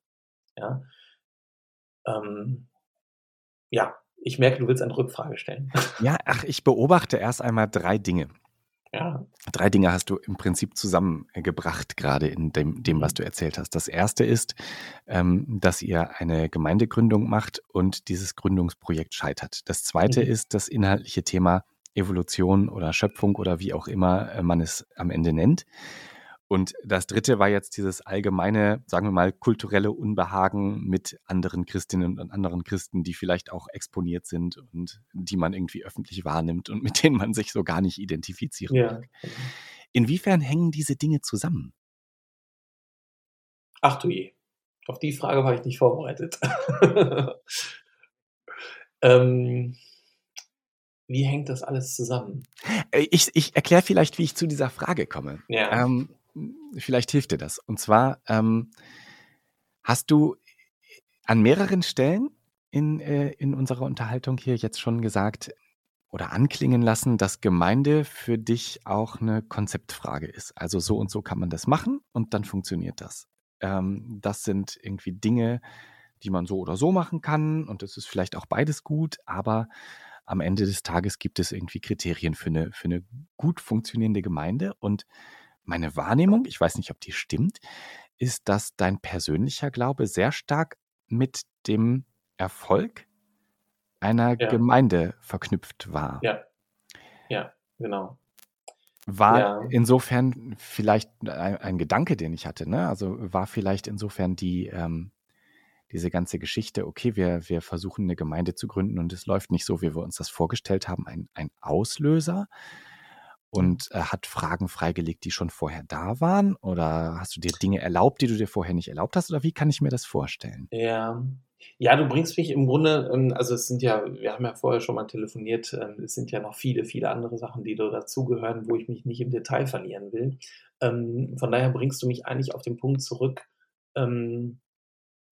Ja, ähm, ja ich merke, du willst eine Rückfrage stellen. Ja, ach, ich beobachte erst einmal drei Dinge. Ja. Drei Dinge hast du im Prinzip zusammengebracht, gerade in dem, dem was mhm. du erzählt hast. Das erste ist, ähm, dass ihr eine Gemeindegründung macht und dieses Gründungsprojekt scheitert. Das zweite mhm. ist das inhaltliche Thema Evolution oder Schöpfung oder wie auch immer äh, man es am Ende nennt. Und das dritte war jetzt dieses allgemeine, sagen wir mal, kulturelle Unbehagen mit anderen Christinnen und anderen Christen, die vielleicht auch exponiert sind und die man irgendwie öffentlich wahrnimmt und mit denen man sich so gar nicht identifizieren ja. mag. Inwiefern hängen diese Dinge zusammen? Ach du je. Auf die Frage war ich nicht vorbereitet. [laughs] ähm, wie hängt das alles zusammen? Äh, ich, ich erkläre vielleicht, wie ich zu dieser Frage komme. Ja. Ähm, vielleicht hilft dir das. Und zwar ähm, hast du an mehreren Stellen in, äh, in unserer Unterhaltung hier jetzt schon gesagt oder anklingen lassen, dass Gemeinde für dich auch eine Konzeptfrage ist. Also so und so kann man das machen und dann funktioniert das. Ähm, das sind irgendwie Dinge, die man so oder so machen kann und es ist vielleicht auch beides gut, aber am Ende des Tages gibt es irgendwie Kriterien für eine, für eine gut funktionierende Gemeinde und meine Wahrnehmung, ich weiß nicht, ob die stimmt, ist, dass dein persönlicher Glaube sehr stark mit dem Erfolg einer ja. Gemeinde verknüpft war. Ja, ja, genau. War ja. insofern vielleicht ein, ein, Gedanke, den ich hatte, ne? Also war vielleicht insofern die, ähm, diese ganze Geschichte, okay, wir, wir versuchen eine Gemeinde zu gründen und es läuft nicht so, wie wir uns das vorgestellt haben, ein, ein Auslöser? Und äh, hat Fragen freigelegt, die schon vorher da waren? Oder hast du dir Dinge erlaubt, die du dir vorher nicht erlaubt hast? Oder wie kann ich mir das vorstellen? Ja. Ja, du bringst mich im Grunde, ähm, also es sind ja, wir haben ja vorher schon mal telefoniert, ähm, es sind ja noch viele, viele andere Sachen, die da dazugehören, wo ich mich nicht im Detail verlieren will. Ähm, von daher bringst du mich eigentlich auf den Punkt zurück,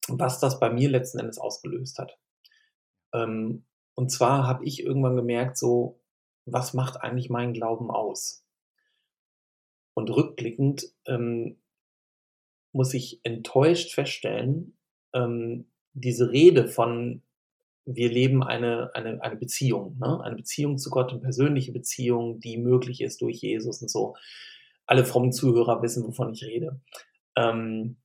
was das bei mir letzten Endes ausgelöst hat. und zwar habe ich irgendwann gemerkt, so, was macht eigentlich meinen Glauben aus? Und rückblickend ähm, muss ich enttäuscht feststellen, ähm, diese Rede von wir leben eine, eine, eine Beziehung, ne? eine Beziehung zu Gott, eine persönliche Beziehung, die möglich ist durch Jesus und so. Alle frommen Zuhörer wissen, wovon ich rede. Ähm,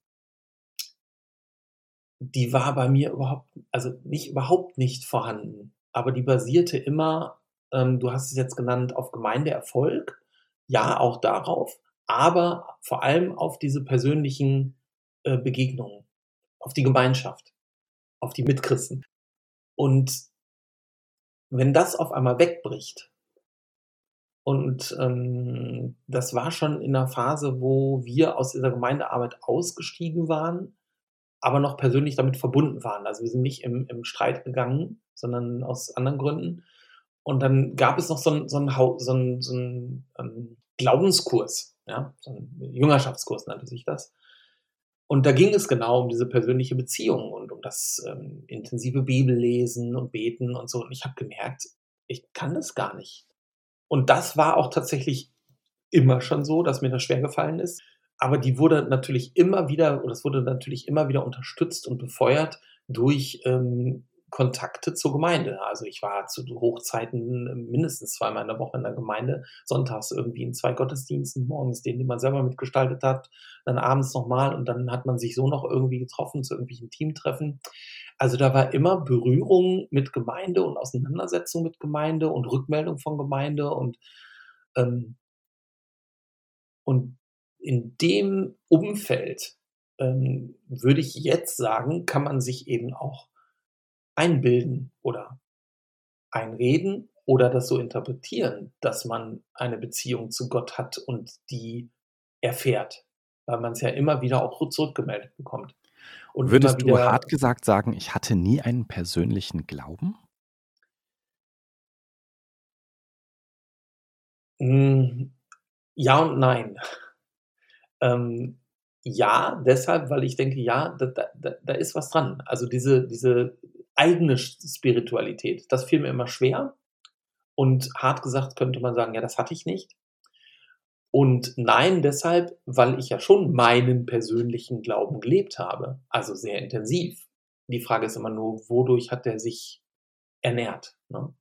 die war bei mir überhaupt, also nicht überhaupt nicht vorhanden, aber die basierte immer ähm, du hast es jetzt genannt, auf Gemeindeerfolg. Ja, auch darauf, aber vor allem auf diese persönlichen äh, Begegnungen, auf die Gemeinschaft, auf die Mitchristen. Und wenn das auf einmal wegbricht, und ähm, das war schon in einer Phase, wo wir aus dieser Gemeindearbeit ausgestiegen waren, aber noch persönlich damit verbunden waren. Also wir sind nicht im, im Streit gegangen, sondern aus anderen Gründen. Und dann gab es noch so einen, so einen, so einen, so einen ähm, Glaubenskurs, ja, so einen Jüngerschaftskurs nannte sich das. Und da ging es genau um diese persönliche Beziehung und um das ähm, intensive Bibellesen und Beten und so. Und ich habe gemerkt, ich kann das gar nicht. Und das war auch tatsächlich immer schon so, dass mir das schwer gefallen ist. Aber die wurde natürlich immer wieder, oder es wurde natürlich immer wieder unterstützt und befeuert durch ähm, Kontakte zur Gemeinde. Also ich war zu Hochzeiten mindestens zweimal in der Woche in der Gemeinde, sonntags irgendwie in zwei Gottesdiensten, morgens den, den man selber mitgestaltet hat, dann abends nochmal und dann hat man sich so noch irgendwie getroffen zu irgendwelchen Teamtreffen. Also da war immer Berührung mit Gemeinde und Auseinandersetzung mit Gemeinde und Rückmeldung von Gemeinde und ähm, und in dem Umfeld ähm, würde ich jetzt sagen, kann man sich eben auch einbilden oder einreden oder das so interpretieren, dass man eine Beziehung zu Gott hat und die erfährt, weil man es ja immer wieder auch zurückgemeldet bekommt. Und Würdest du hart gesagt sagen, ich hatte nie einen persönlichen Glauben? Hm, ja und nein. [laughs] Ähm, ja, deshalb, weil ich denke, ja, da, da, da ist was dran. Also diese, diese eigene Spiritualität. Das fiel mir immer schwer. Und hart gesagt könnte man sagen, ja, das hatte ich nicht. Und nein, deshalb, weil ich ja schon meinen persönlichen Glauben gelebt habe. Also sehr intensiv. Die Frage ist immer nur, wodurch hat der sich ernährt? Ne?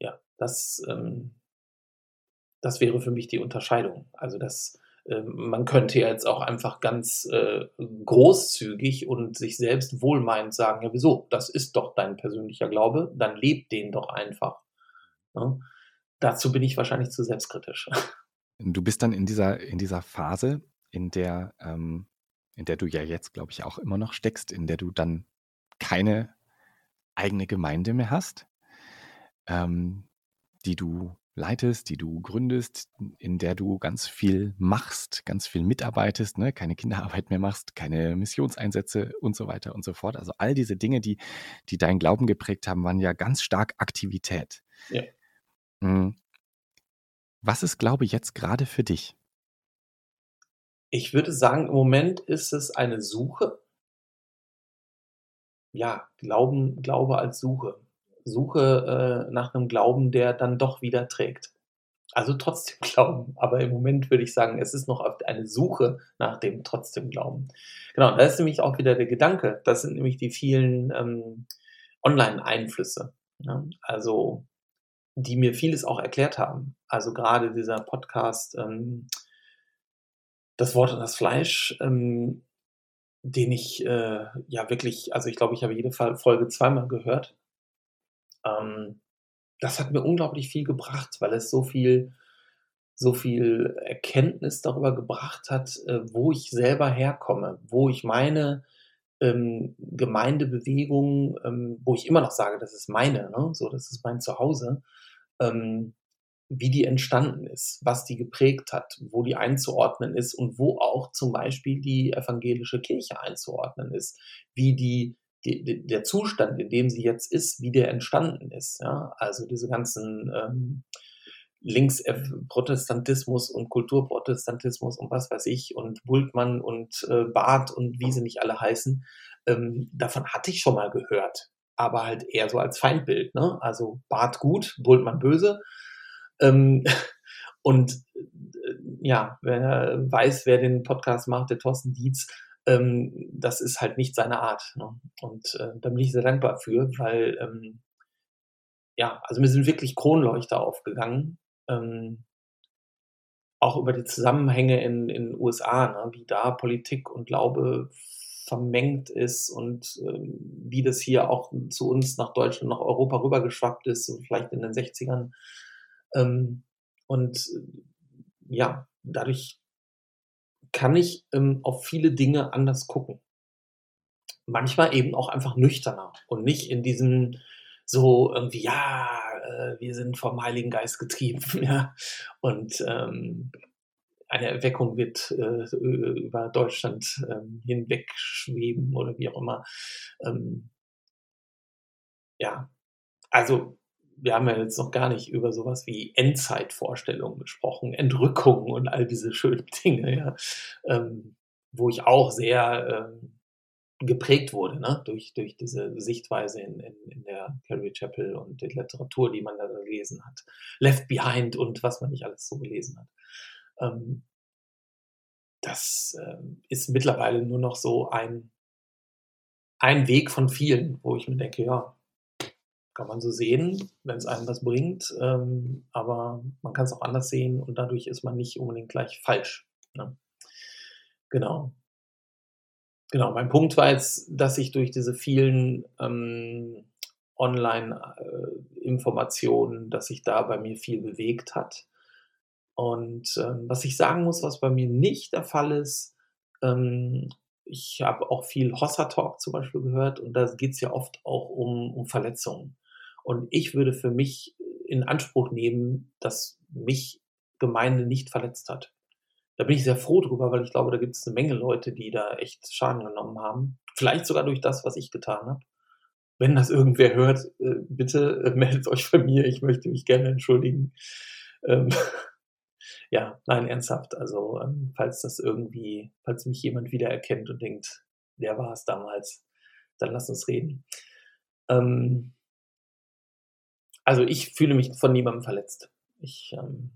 Ja, das, ähm, das wäre für mich die Unterscheidung. Also das, man könnte jetzt auch einfach ganz äh, großzügig und sich selbst wohlmeinend sagen, ja wieso, das ist doch dein persönlicher Glaube, dann lebt den doch einfach. Ne? Dazu bin ich wahrscheinlich zu selbstkritisch. [laughs] Du bist dann in dieser, in dieser Phase, in der, ähm, in der du ja jetzt, glaube ich, auch immer noch steckst, in der du dann keine eigene Gemeinde mehr hast, ähm, die du leitest, die du gründest, in der du ganz viel machst, ganz viel mitarbeitest, ne? keine Kinderarbeit mehr machst, keine Missionseinsätze und so weiter und so fort. Also all diese Dinge, die, die deinen Glauben geprägt haben, waren ja ganz stark Aktivität. Ja. Hm. Was ist Glaube jetzt gerade für dich? Ich würde sagen, im Moment ist es eine Suche. Ja, Glauben, Glaube als Suche. Suche äh, nach einem Glauben, der dann doch wieder trägt. Also trotzdem [laughs] Glauben. Aber im Moment würde ich sagen, es ist noch eine Suche nach dem trotzdem Glauben. Genau, da ist nämlich auch wieder der Gedanke. Das sind nämlich die vielen ähm, Online-Einflüsse. Ja? Also, die mir vieles auch erklärt haben. Also gerade dieser Podcast, ähm, das Wort und das Fleisch, ähm, den ich äh, ja wirklich, also ich glaube, ich habe jede Folge zweimal gehört ähm, das hat mir unglaublich viel gebracht, weil es so viel, so viel Erkenntnis darüber gebracht hat, äh, wo ich selber herkomme, wo ich meine ähm, Gemeindebewegung, ähm, wo ich immer noch sage, das ist meine, ne? so, das ist mein Zuhause, ähm, wie die entstanden ist, was die geprägt hat, wo die einzuordnen ist und wo auch zum Beispiel die evangelische Kirche einzuordnen ist, wie die, die der Zustand, in dem sie jetzt ist, wie der entstanden ist. Ja? Also diese ganzen ähm, Linksprotestantismus und Kulturprotestantismus und was weiß ich und Bultmann und äh, Barth und wie sie nicht alle heißen, ähm, davon hatte ich schon mal gehört, aber halt eher so als Feindbild. Ne? Also Barth gut, Bultmann böse. Ähm, [laughs] und äh, ja, wer weiß, wer den Podcast macht, der Thorsten Dietz, ähm, das ist halt nicht seine Art. Ne? Und äh, da bin ich sehr dankbar für, weil ähm, ja, also mir sind wirklich Kronleuchter aufgegangen ähm, auch über die Zusammenhänge in den USA, ne, wie da Politik und Glaube vermengt ist und ähm, wie das hier auch zu uns nach Deutschland, nach Europa rübergeschwappt ist, vielleicht in den 60ern. Ähm, und ja, dadurch kann ich ähm, auf viele Dinge anders gucken. Manchmal eben auch einfach nüchterner und nicht in diesem so irgendwie, ja, äh, wir sind vom Heiligen Geist getrieben, [laughs] ja. Und ähm, eine Erweckung wird äh, über Deutschland ähm, hinweg schweben oder wie auch immer. Ähm, ja, also wir haben ja jetzt noch gar nicht über sowas wie Endzeitvorstellungen gesprochen, Entrückung und all diese schönen [laughs] Dinge, ja, ähm, wo ich auch sehr ähm, geprägt wurde, ne? durch, durch diese Sichtweise in, in, in der Carrie Chapel und die Literatur, die man da gelesen hat. Left Behind und was man nicht alles so gelesen hat. Ähm, das ähm, ist mittlerweile nur noch so ein, ein Weg von vielen, wo ich mir denke, ja, kann man so sehen, wenn es einem was bringt, ähm, aber man kann es auch anders sehen und dadurch ist man nicht unbedingt gleich falsch. Ne? Genau. Genau, mein Punkt war jetzt, dass ich durch diese vielen ähm, Online-Informationen, dass sich da bei mir viel bewegt hat. Und ähm, was ich sagen muss, was bei mir nicht der Fall ist, ähm, ich habe auch viel Hossa Talk zum Beispiel gehört und da geht es ja oft auch um, um Verletzungen. Und ich würde für mich in Anspruch nehmen, dass mich Gemeinde nicht verletzt hat. Da bin ich sehr froh drüber, weil ich glaube, da gibt es eine Menge Leute, die da echt Schaden genommen haben. Vielleicht sogar durch das, was ich getan habe. Wenn das irgendwer hört, äh, bitte äh, meldet euch bei mir. Ich möchte mich gerne entschuldigen. Ähm, [laughs] ja, nein, ernsthaft. Also, ähm, falls das irgendwie, falls mich jemand wiedererkennt und denkt, der war es damals, dann lass uns reden. Ähm, also, ich fühle mich von niemandem verletzt. Ich ähm,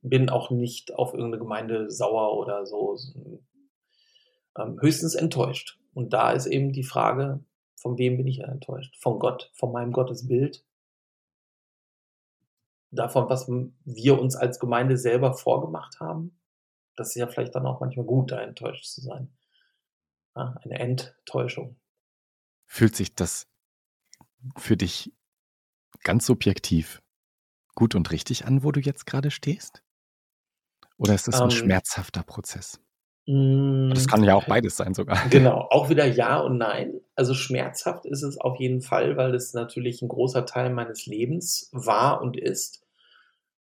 bin auch nicht auf irgendeine Gemeinde sauer oder so. Ähm, höchstens enttäuscht. Und da ist eben die Frage, von wem bin ich enttäuscht? Von Gott, von meinem Gottesbild? Davon, was wir uns als Gemeinde selber vorgemacht haben? Das ist ja vielleicht dann auch manchmal gut, da enttäuscht zu sein. Ja, eine Enttäuschung. Fühlt sich das für dich ganz subjektiv gut und richtig an, wo du jetzt gerade stehst? Oder ist das ein ähm, schmerzhafter Prozess? Das mm, kann ja auch beides sein sogar. [laughs] Genau, auch wieder ja und nein. Also schmerzhaft ist es auf jeden Fall, weil es natürlich ein großer Teil meines Lebens war und ist.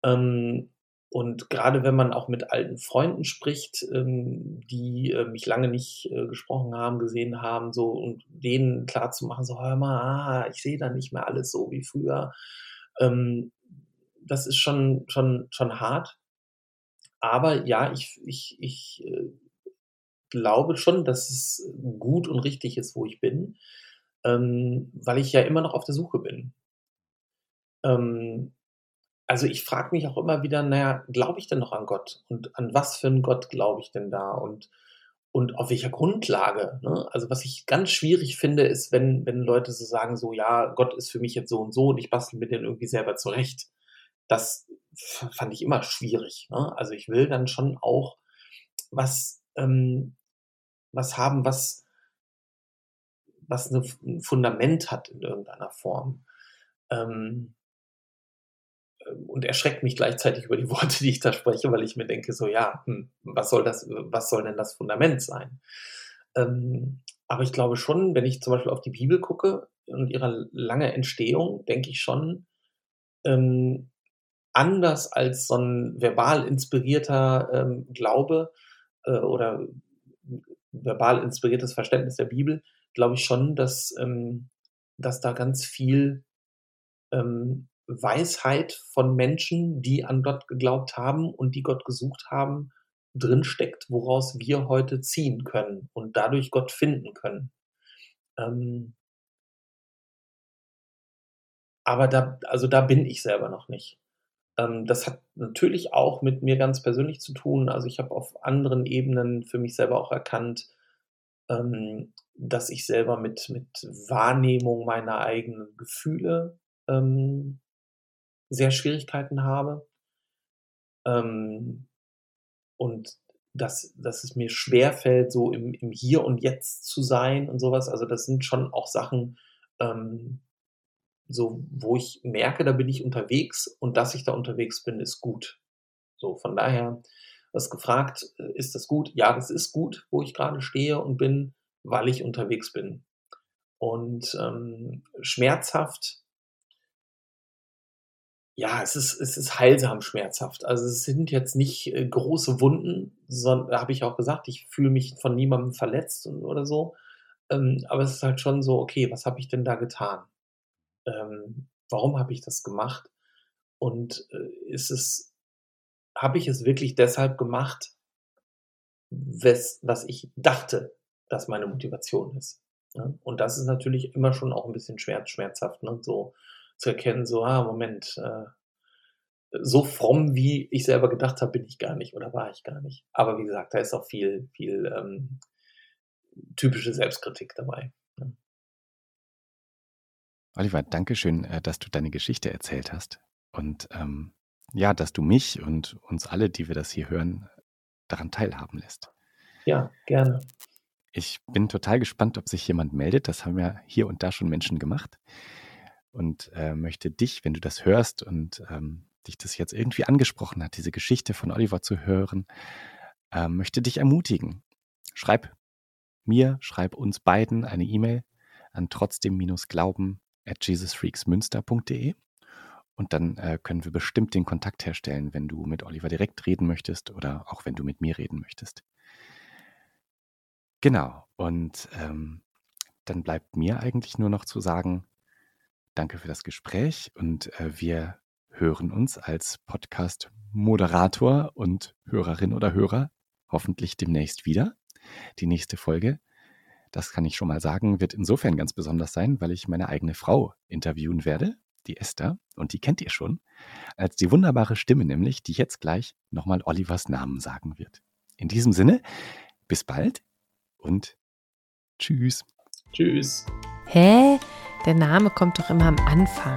Ähm, und gerade wenn man auch mit alten Freunden spricht, ähm, die äh, mich lange nicht äh, gesprochen haben, gesehen haben, so und denen klar zu machen, so hör mal, ah, ich sehe da nicht mehr alles so wie früher. das ist schon, schon, schon hart. Aber ja, ich, ich, ich äh, glaube schon, dass es gut und richtig ist, wo ich bin, ähm, weil ich ja immer noch auf der Suche bin. Ähm, also ich frage mich auch immer wieder, naja, glaube ich denn noch an Gott? Und an was für einen Gott glaube ich denn da? Und, und auf welcher Grundlage? Ne? Also was ich ganz schwierig finde, ist, wenn, wenn Leute so sagen, so, ja, Gott ist für mich jetzt so und so und ich bastel mir den irgendwie selber zurecht. Das fand ich immer schwierig. Ne? Also ich will dann schon auch was, ähm, was haben, was, was ein Fundament hat in irgendeiner Form. Ähm, und erschreckt mich gleichzeitig über die [laughs] Worte, die ich da spreche, weil ich mir denke, so ja, hm, was soll das, was soll denn das Fundament sein? Ähm, aber ich glaube schon, wenn ich zum Beispiel auf die Bibel gucke und ihre lange Entstehung, denke ich schon, ähm, anders als so ein verbal inspirierter ähm, Glaube äh, oder verbal inspiriertes Verständnis der Bibel, glaube ich schon, dass, ähm, dass da ganz viel ähm, Weisheit von Menschen, die an Gott geglaubt haben und die Gott gesucht haben, drinsteckt, woraus wir heute ziehen können und dadurch Gott finden können. Ähm, aber da, also da bin ich selber noch nicht. Ähm, das hat natürlich auch mit mir ganz persönlich zu tun. Also ich habe auf anderen Ebenen für mich selber auch erkannt, ähm, dass ich selber mit, mit Wahrnehmung meiner eigenen Gefühle ähm, sehr Schwierigkeiten habe. Ähm, und dass, dass es mir schwerfällt, so im, im Hier und Jetzt zu sein und sowas. Also das sind schon auch Sachen, ähm, so, wo ich merke, da bin ich unterwegs und dass ich da unterwegs bin, ist gut. So, von daher, was gefragt, äh, ist das gut? Ja, das ist gut, wo ich gerade stehe und bin, weil ich unterwegs bin. Und ähm, schmerzhaft, ja, es ist, es ist heilsam schmerzhaft. Also es sind jetzt nicht äh, große Wunden, sondern da habe ich auch gesagt, ich fühle mich von niemandem verletzt oder so. Ähm, aber es ist halt schon so, okay, was habe ich denn da getan? ähm, warum habe ich das gemacht? Und äh, ist es, habe ich es wirklich deshalb gemacht, wes, was ich dachte, dass meine Motivation ist? Ne? Und das ist natürlich immer schon auch ein bisschen schwer, schmerzhaft, ne? so zu erkennen, so, ah, Moment, äh, so fromm, wie ich selber gedacht habe, bin ich gar nicht oder war ich gar nicht. Aber wie gesagt, da ist auch viel, viel ähm, typische Selbstkritik dabei. Ne? Oliver, danke schön, äh, dass du deine Geschichte erzählt hast. Und ähm, ja, dass du mich und uns alle, die wir das hier hören, daran teilhaben lässt. Ja, gerne. Ich bin total gespannt, ob sich jemand meldet. Das haben ja hier und da schon Menschen gemacht. Und äh, möchte dich, wenn du das hörst und ähm, dich das jetzt irgendwie angesprochen hat, diese Geschichte von Oliver zu hören, äh, möchte dich ermutigen. Schreib mir, schreib uns beiden eine E-Mail an trotzdem-glauben at jesusfreaksmünster.de und dann äh, können wir bestimmt den Kontakt herstellen, wenn du mit Oliver direkt reden möchtest oder auch wenn du mit mir reden möchtest. Genau, und ähm, dann bleibt mir eigentlich nur noch zu sagen, danke für das Gespräch und äh, wir hören uns als Podcast-Moderator und Hörerin oder Hörer hoffentlich demnächst wieder. Die nächste Folge das kann ich schon mal sagen, wird insofern ganz besonders sein, weil ich meine eigene Frau interviewen werde, die Esther, und die kennt ihr schon, als die wunderbare Stimme nämlich, die jetzt gleich nochmal Olivers Namen sagen wird. In diesem Sinne, bis bald und tschüss. Tschüss. Hä? Der Name kommt doch immer am Anfang.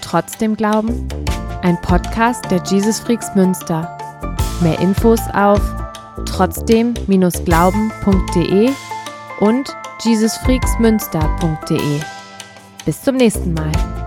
Trotzdem glauben? Ein Podcast der Jesus Freaks Münster. Mehr Infos auf trotzdem-glauben.de und jesusfreaksmünster.de. Bis zum nächsten Mal.